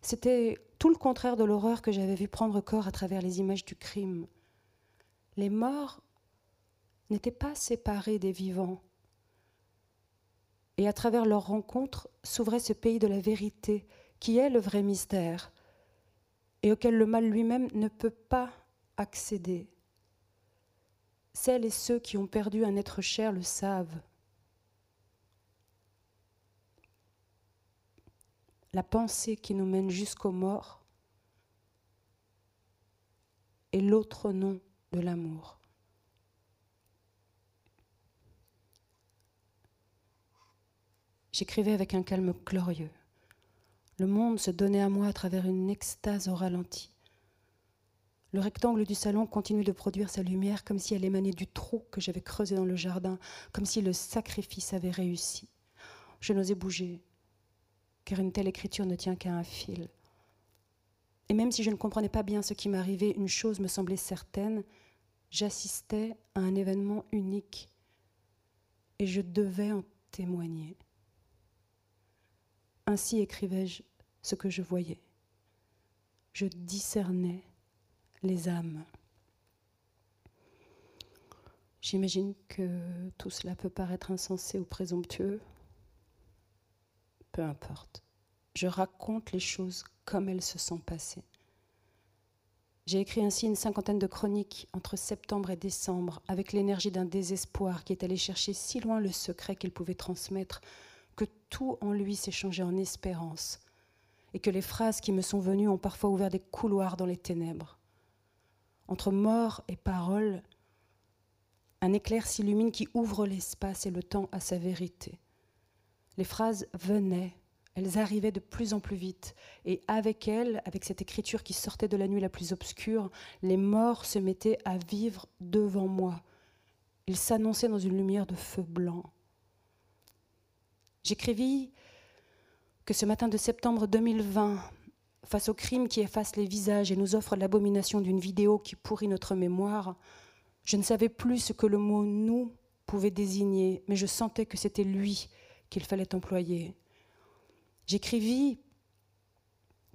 C'était tout le contraire de l'horreur que j'avais vu prendre corps à travers les images du crime. Les morts n'étaient pas séparés des vivants. Et à travers leur rencontre s'ouvrait ce pays de la vérité, qui est le vrai mystère, et auquel le mal lui-même ne peut pas accéder. Celles et ceux qui ont perdu un être cher le savent. la pensée qui nous mène jusqu'aux morts est l'autre nom de l'amour. J'écrivais avec un calme glorieux. Le monde se donnait à moi à travers une extase au ralenti. Le rectangle du salon continue de produire sa lumière comme si elle émanait du trou que j'avais creusé dans le jardin, comme si le sacrifice avait réussi. Je n'osais bouger, car une telle écriture ne tient qu'à un fil. Et même si je ne comprenais pas bien ce qui m'arrivait, une chose me semblait certaine, j'assistais à un événement unique et je devais en témoigner. Ainsi écrivais-je ce que je voyais. Je discernais les âmes. J'imagine que tout cela peut paraître insensé ou présomptueux, peu importe. Je raconte les choses comme elles se sont passées. J'ai écrit ainsi une cinquantaine de chroniques entre septembre et décembre, avec l'énergie d'un désespoir qui est allé chercher si loin le secret qu'il pouvait transmettre, tout en lui s'est changé en espérance, et que les phrases qui me sont venues ont parfois ouvert des couloirs dans les ténèbres. Entre mort et parole, un éclair s'illumine qui ouvre l'espace et le temps à sa vérité. Les phrases venaient, elles arrivaient de plus en plus vite, et avec elles, avec cette écriture qui sortait de la nuit la plus obscure, les morts se mettaient à vivre devant moi. Ils s'annonçaient dans une lumière de feu blanc. J'écrivis que ce matin de septembre 2020, face au crime qui efface les visages et nous offre l'abomination d'une vidéo qui pourrit notre mémoire, je ne savais plus ce que le mot nous pouvait désigner, mais je sentais que c'était lui qu'il fallait employer. J'écrivis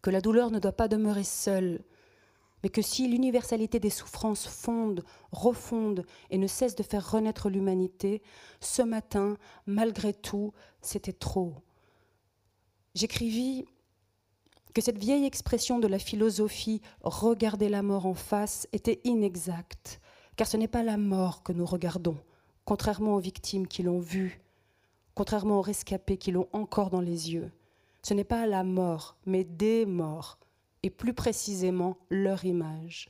que la douleur ne doit pas demeurer seule, mais que si l'universalité des souffrances fonde, refonde et ne cesse de faire renaître l'humanité, ce matin, malgré tout, c'était trop. J'écrivis que cette vieille expression de la philosophie regarder la mort en face était inexacte, car ce n'est pas la mort que nous regardons, contrairement aux victimes qui l'ont vue, contrairement aux rescapés qui l'ont encore dans les yeux. Ce n'est pas la mort, mais des morts, et plus précisément leur image.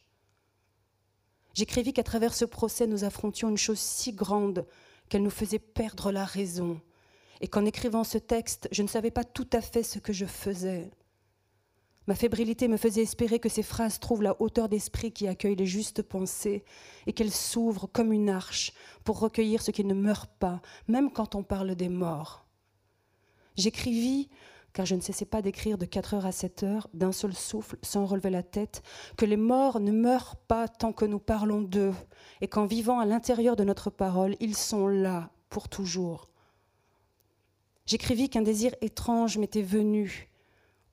J'écrivis qu'à travers ce procès, nous affrontions une chose si grande qu'elle nous faisait perdre la raison, et qu'en écrivant ce texte, je ne savais pas tout à fait ce que je faisais. Ma fébrilité me faisait espérer que ces phrases trouvent la hauteur d'esprit qui accueille les justes pensées et qu'elles s'ouvrent comme une arche pour recueillir ce qui ne meurt pas, même quand on parle des morts. J'écrivis car je ne cessais pas d'écrire de 4 heures à 7 heures, d'un seul souffle, sans relever la tête, que les morts ne meurent pas tant que nous parlons d'eux, et qu'en vivant à l'intérieur de notre parole, ils sont là pour toujours. J'écrivis qu'un désir étrange m'était venu,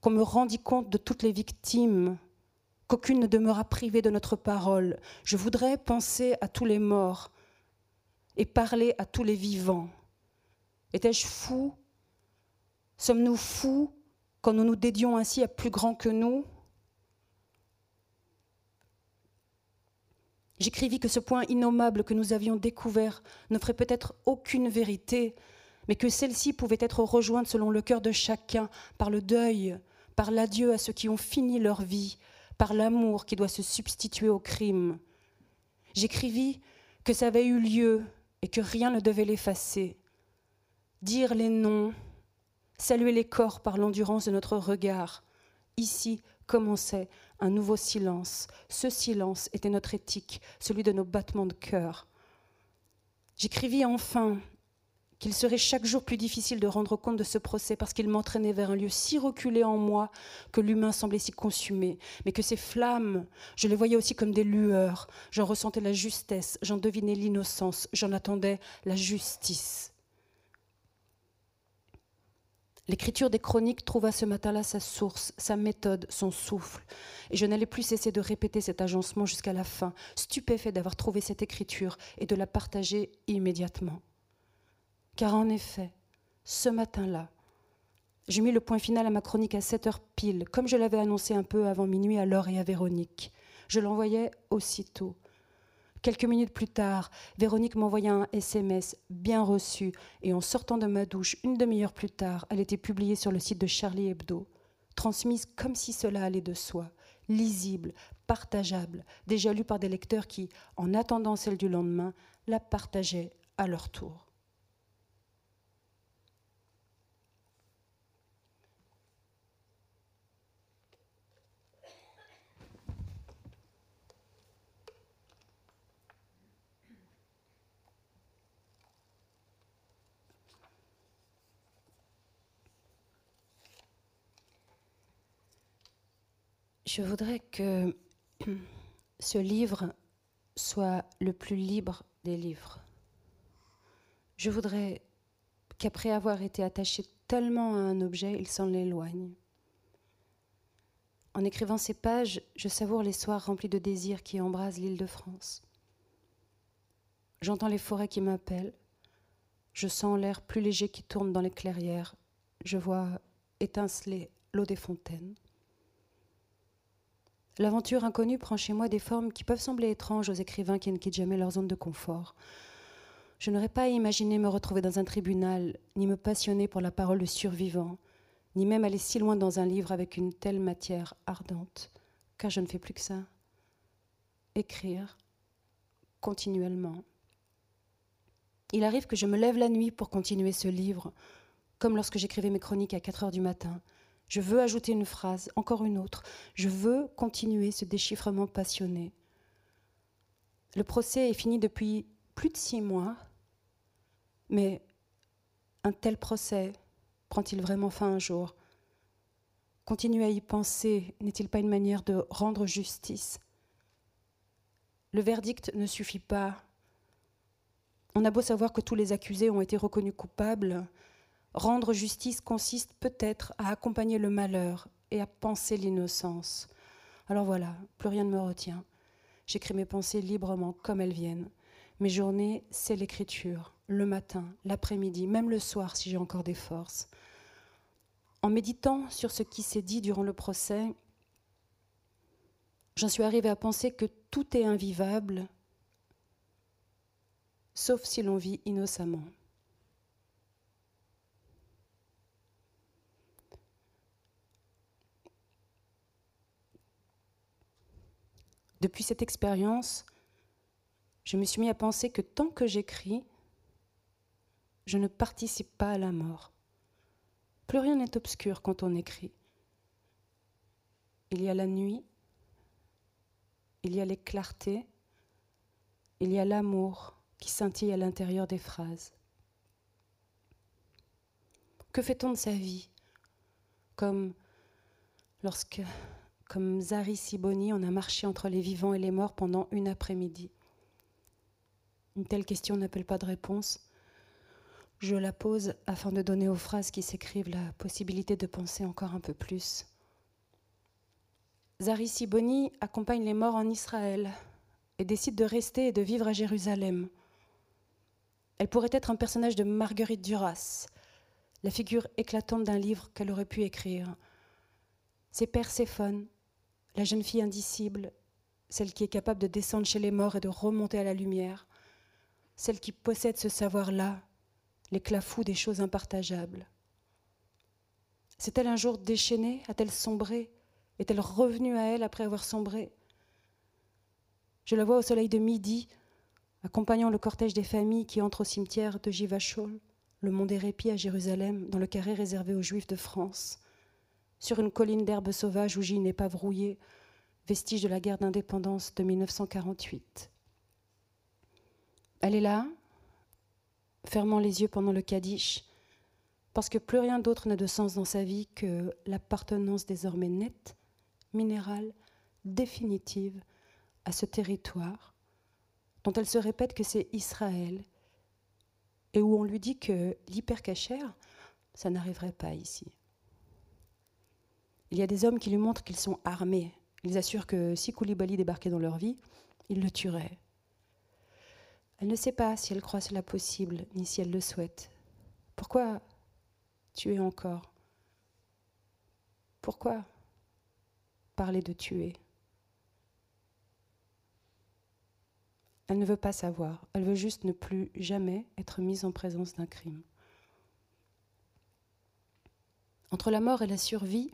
qu'on me rendit compte de toutes les victimes, qu'aucune ne demeura privée de notre parole. Je voudrais penser à tous les morts et parler à tous les vivants. Étais-je fou Sommes-nous fous quand nous nous dédions ainsi à plus grand que nous? J'écrivis que ce point innommable que nous avions découvert n'offrait peut-être aucune vérité, mais que celle-ci pouvait être rejointe selon le cœur de chacun par le deuil, par l'adieu à ceux qui ont fini leur vie, par l'amour qui doit se substituer au crime. J'écrivis que ça avait eu lieu et que rien ne devait l'effacer. Dire les noms, saluer les corps par l'endurance de notre regard. Ici commençait un nouveau silence. Ce silence était notre éthique, celui de nos battements de cœur. J'écrivis enfin qu'il serait chaque jour plus difficile de rendre compte de ce procès parce qu'il m'entraînait vers un lieu si reculé en moi que l'humain semblait s'y consumer, mais que ces flammes, je les voyais aussi comme des lueurs, j'en ressentais la justesse, j'en devinais l'innocence, j'en attendais la justice. L'écriture des chroniques trouva ce matin-là sa source, sa méthode, son souffle. Et je n'allais plus cesser de répéter cet agencement jusqu'à la fin, stupéfait d'avoir trouvé cette écriture et de la partager immédiatement. Car en effet, ce matin-là, j'ai mis le point final à ma chronique à 7 heures pile, comme je l'avais annoncé un peu avant minuit à Laure et à Véronique. Je l'envoyais aussitôt. Quelques minutes plus tard, Véronique m'envoya un SMS bien reçu et en sortant de ma douche une demi-heure plus tard, elle était publiée sur le site de Charlie Hebdo, transmise comme si cela allait de soi, lisible, partageable, déjà lue par des lecteurs qui, en attendant celle du lendemain, la partageaient à leur tour. Je voudrais que ce livre soit le plus libre des livres. Je voudrais qu'après avoir été attaché tellement à un objet, il s'en éloigne. En écrivant ces pages, je savoure les soirs remplis de désirs qui embrasent l'île de France. J'entends les forêts qui m'appellent. Je sens l'air plus léger qui tourne dans les clairières. Je vois étinceler l'eau des fontaines. L'aventure inconnue prend chez moi des formes qui peuvent sembler étranges aux écrivains qui ne quittent jamais leur zone de confort. Je n'aurais pas imaginé me retrouver dans un tribunal, ni me passionner pour la parole de survivants, ni même aller si loin dans un livre avec une telle matière ardente, car je ne fais plus que ça. Écrire continuellement. Il arrive que je me lève la nuit pour continuer ce livre, comme lorsque j'écrivais mes chroniques à 4 heures du matin. Je veux ajouter une phrase, encore une autre. Je veux continuer ce déchiffrement passionné. Le procès est fini depuis plus de six mois, mais un tel procès prend-il vraiment fin un jour? Continuer à y penser n'est-il pas une manière de rendre justice? Le verdict ne suffit pas. On a beau savoir que tous les accusés ont été reconnus coupables, Rendre justice consiste peut-être à accompagner le malheur et à penser l'innocence. Alors voilà, plus rien ne me retient. J'écris mes pensées librement comme elles viennent. Mes journées, c'est l'écriture, le matin, l'après-midi, même le soir si j'ai encore des forces. En méditant sur ce qui s'est dit durant le procès, j'en suis arrivée à penser que tout est invivable, sauf si l'on vit innocemment. Depuis cette expérience, je me suis mis à penser que tant que j'écris, je ne participe pas à la mort. Plus rien n'est obscur quand on écrit. Il y a la nuit, il y a les clartés, il y a l'amour qui scintille à l'intérieur des phrases. Que fait-on de sa vie comme lorsque, comme Zari Siboni, on a marché entre les vivants et les morts pendant une après-midi. Une telle question n'appelle pas de réponse. Je la pose afin de donner aux phrases qui s'écrivent la possibilité de penser encore un peu plus. Zari Siboni accompagne les morts en Israël et décide de rester et de vivre à Jérusalem. Elle pourrait être un personnage de Marguerite Duras, la figure éclatante d'un livre qu'elle aurait pu écrire. C'est Perséphone, la jeune fille indicible, celle qui est capable de descendre chez les morts et de remonter à la lumière, celle qui possède ce savoir-là, l'éclat fou des choses impartageables. S'est-elle un jour déchaînée? A-t-elle sombré? Est-elle revenue à elle après avoir sombré? Je la vois au soleil de midi, accompagnant le cortège des familles qui entrent au cimetière de Givachol, le mont des Répits à Jérusalem, dans le carré réservé aux Juifs de France, sur une colline d'herbe sauvage où gît une épave rouillée, vestige de la guerre d'indépendance de 1948. Elle est là, fermant les yeux pendant le Kaddish, parce que plus rien d'autre n'a de sens dans sa vie que l'appartenance désormais nette, minérale, définitive à ce territoire, dont elle se répète que c'est Israël, et où on lui dit que l'hypercachère, ça n'arriverait pas ici. Il y a des hommes qui lui montrent qu'ils sont armés. Ils assurent que si Koulibaly débarquait dans leur vie, ils le tueraient. Elle ne sait pas si elle croit cela possible, ni si elle le souhaite. Pourquoi tuer encore? Pourquoi parler de tuer? Elle ne veut pas savoir, elle veut juste ne plus jamais être mise en présence d'un crime. Entre la mort et la survie,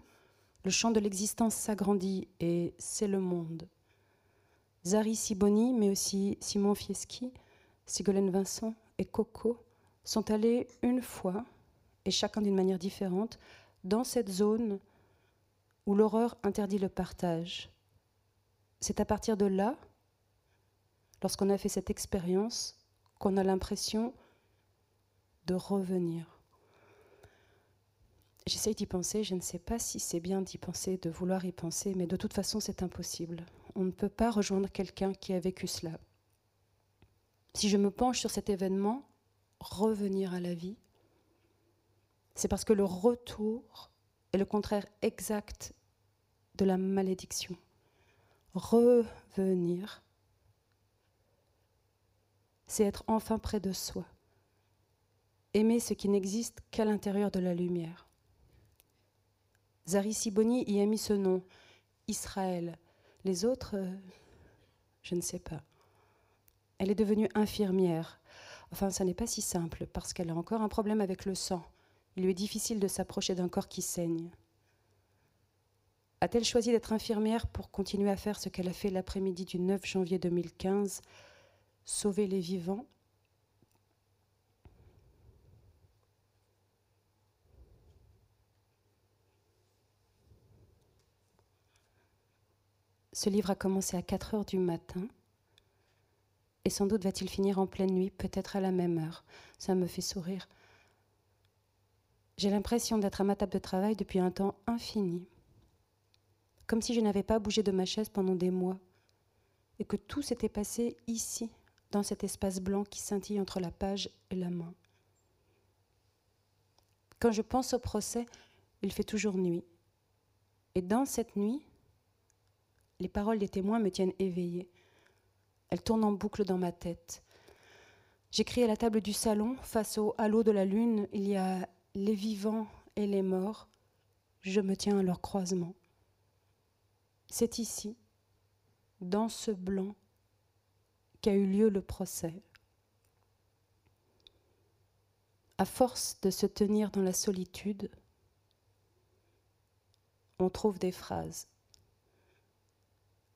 le champ de l'existence s'agrandit et c'est le monde. Zari Siboni, mais aussi Simon Fieschi, Sigolène Vincent et Coco sont allés une fois, et chacun d'une manière différente, dans cette zone où l'horreur interdit le partage. C'est à partir de là, lorsqu'on a fait cette expérience, qu'on a l'impression de revenir. J'essaye d'y penser, je ne sais pas si c'est bien d'y penser, de vouloir y penser, mais de toute façon c'est impossible. On ne peut pas rejoindre quelqu'un qui a vécu cela si je me penche sur cet événement, revenir à la vie, c'est parce que le retour est le contraire exact de la malédiction. Revenir, c'est être enfin près de soi, aimer ce qui n'existe qu'à l'intérieur de la lumière. Zari Siboni y a mis ce nom, Israël. Les autres, euh, je ne sais pas. Elle est devenue infirmière. Enfin, ça n'est pas si simple, parce qu'elle a encore un problème avec le sang. Il lui est difficile de s'approcher d'un corps qui saigne. A-t-elle choisi d'être infirmière pour continuer à faire ce qu'elle a fait l'après-midi du 9 janvier 2015, sauver les vivants? Ce livre a commencé à 4 heures du matin et sans doute va-t-il finir en pleine nuit, peut-être à la même heure. Ça me fait sourire. J'ai l'impression d'être à ma table de travail depuis un temps infini. Comme si je n'avais pas bougé de ma chaise pendant des mois. Et que tout s'était passé ici, dans cet espace blanc qui scintille entre la page et la main. Quand je pense au procès, il fait toujours nuit. Et dans cette nuit, les paroles des témoins me tiennent éveillée. Elle tourne en boucle dans ma tête. J'écris à la table du salon, face au halo de la lune, il y a les vivants et les morts. Je me tiens à leur croisement. C'est ici, dans ce blanc, qu'a eu lieu le procès. À force de se tenir dans la solitude, on trouve des phrases.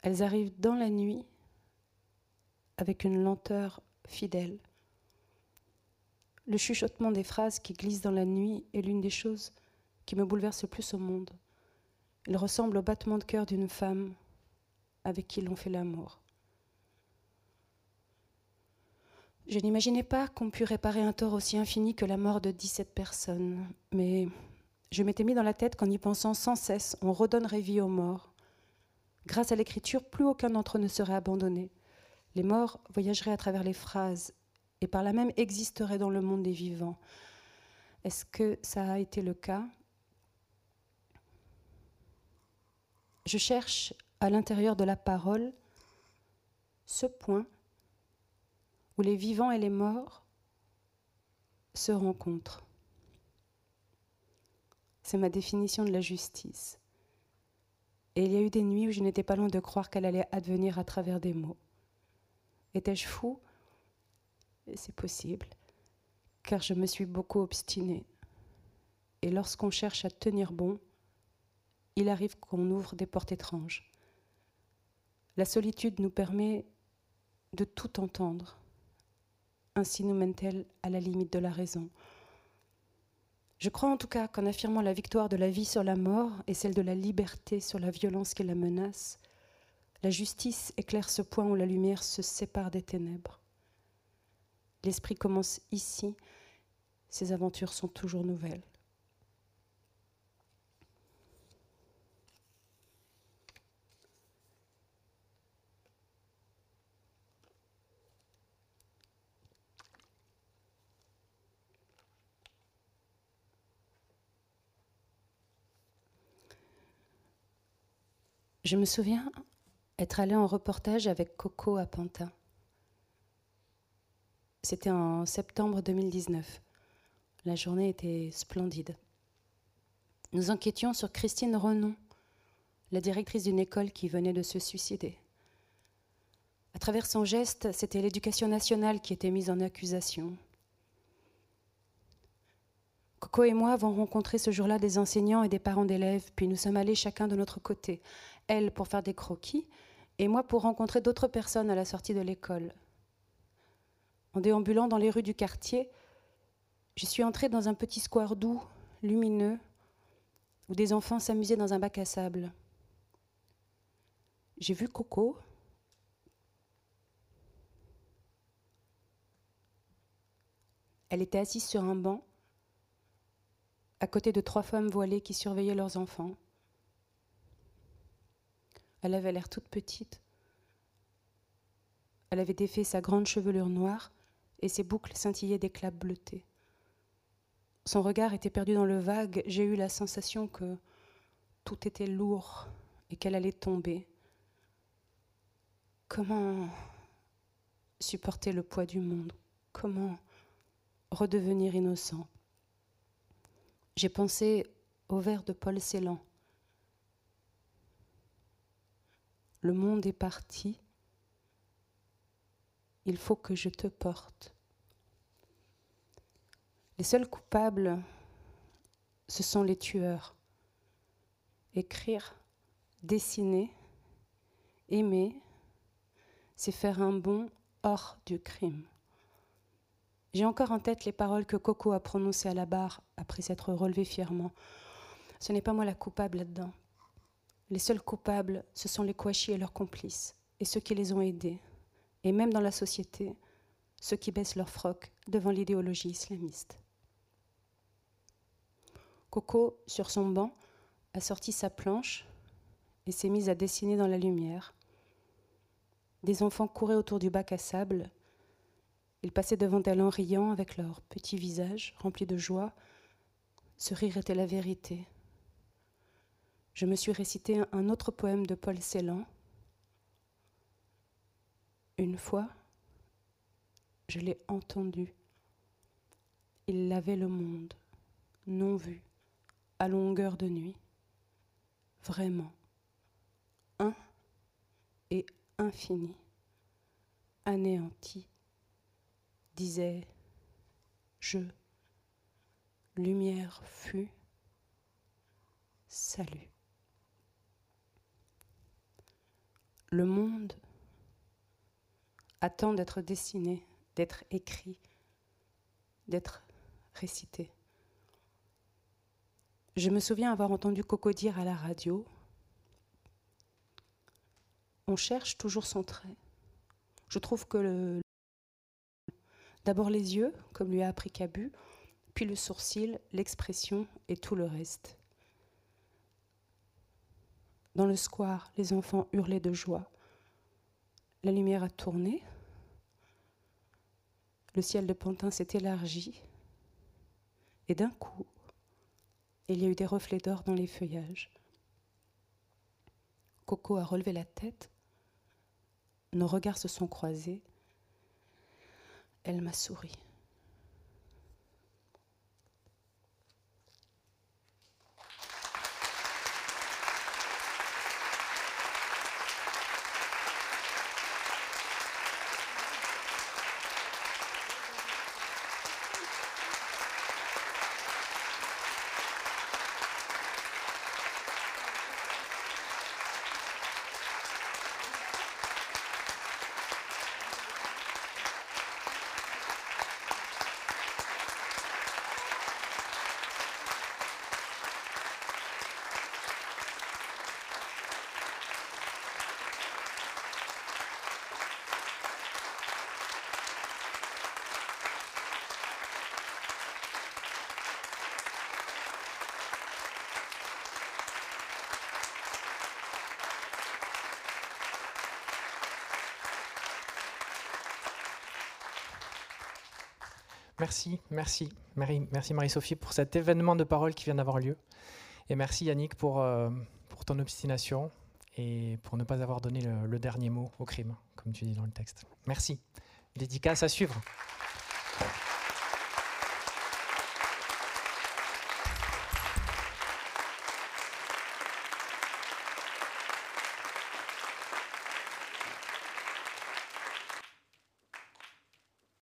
Elles arrivent dans la nuit avec une lenteur fidèle. Le chuchotement des phrases qui glissent dans la nuit est l'une des choses qui me bouleverse le plus au monde. Il ressemble au battement de cœur d'une femme avec qui l'on fait l'amour. Je n'imaginais pas qu'on pût réparer un tort aussi infini que la mort de 17 personnes, mais Je m'étais mis dans la tête qu'en y pensant sans cesse, on redonnerait vie aux morts. Grâce à l'écriture, plus aucun d'entre eux ne serait abandonné. Les morts voyageraient à travers les phrases et par là même existeraient dans le monde des vivants. Est-ce que ça a été le cas? Je cherche à l'intérieur de la parole ce point où les vivants et les morts se rencontrent. C'est ma définition de la justice. Et il y a eu des nuits où je n'étais pas loin de croire qu'elle allait advenir à travers des mots. Étais-je fou? C'est possible, car je me suis beaucoup obstinée. Et lorsqu'on cherche à tenir bon, il arrive qu'on ouvre des portes étranges. La solitude nous permet de tout entendre. Ainsi nous mène-t-elle à la limite de la raison. Je crois en tout cas qu'en affirmant la victoire de la vie sur la mort et celle de la liberté sur la violence qui la menace, la justice éclaire ce point où la lumière se sépare des ténèbres. L'esprit commence ici, ses aventures sont toujours nouvelles. Je me souviens être allée en reportage avec Coco à Pantin. C'était en septembre 2019. La journée était splendide. Nous enquêtions sur Christine Renon, la directrice d'une école qui venait de se suicider. À travers son geste, c'était l'éducation nationale qui était mise en accusation. Coco et moi avons rencontré ce jour-là des enseignants et des parents d'élèves, puis nous sommes allés chacun de notre côté, elle pour faire des croquis et moi pour rencontrer d'autres personnes à la sortie de l'école. En déambulant dans les rues du quartier, je suis entrée dans un petit square doux, lumineux, où des enfants s'amusaient dans un bac à sable. J'ai vu Coco. Elle était assise sur un banc, à côté de trois femmes voilées qui surveillaient leurs enfants. Elle avait l'air toute petite. Elle avait défait sa grande chevelure noire et ses boucles scintillaient d'éclats bleutés. Son regard était perdu dans le vague. J'ai eu la sensation que tout était lourd et qu'elle allait tomber. Comment supporter le poids du monde? Comment redevenir innocent? J'ai pensé au vers de Paul Celan le monde est parti, il faut que je te porte. Les seuls coupables, ce sont les tueurs. Écrire, dessiner, aimer, c'est faire un bond hors du crime. J'ai encore en tête les paroles que Coco a prononcées à la barre après s'être relevé fièrement. Ce n'est pas moi la coupable là-dedans. Les seuls coupables, ce sont les Kouachi et leurs complices, et ceux qui les ont aidés, et même dans la société, ceux qui baissent leur froc devant l'idéologie islamiste. Coco, sur son banc, a sorti sa planche et s'est mise à dessiner dans la lumière. Des enfants couraient autour du bac à sable. Ils passaient devant elle en riant avec leurs petits visages remplis de joie. Ce rire était la vérité, je me suis récité un autre poème de Paul Celan. Une fois, je l'ai entendu. Il lavait le monde, non vu, à longueur de nuit. Vraiment, un et infini, anéanti, disait je, lumière fut, salut. Le monde attend d'être dessiné, d'être écrit, d'être récité. Je me souviens avoir entendu Coco dire à la radio On cherche toujours son trait. Je trouve que le... d'abord les yeux, comme lui a appris Cabu, puis le sourcil, l'expression et tout le reste. Dans le square, les enfants hurlaient de joie. La lumière a tourné. Le ciel de Pantin s'est élargi. Et d'un coup, il y a eu des reflets d'or dans les feuillages. Coco a relevé la tête. Nos regards se sont croisés. Elle m'a souri. Merci, merci, Marie, merci Marie-Sophie pour cet événement de parole qui vient d'avoir lieu. Et merci Yannick pour, euh, pour ton obstination et pour ne pas avoir donné le, le dernier mot au crime, comme tu dis dans le texte. Merci. Dédicace à suivre.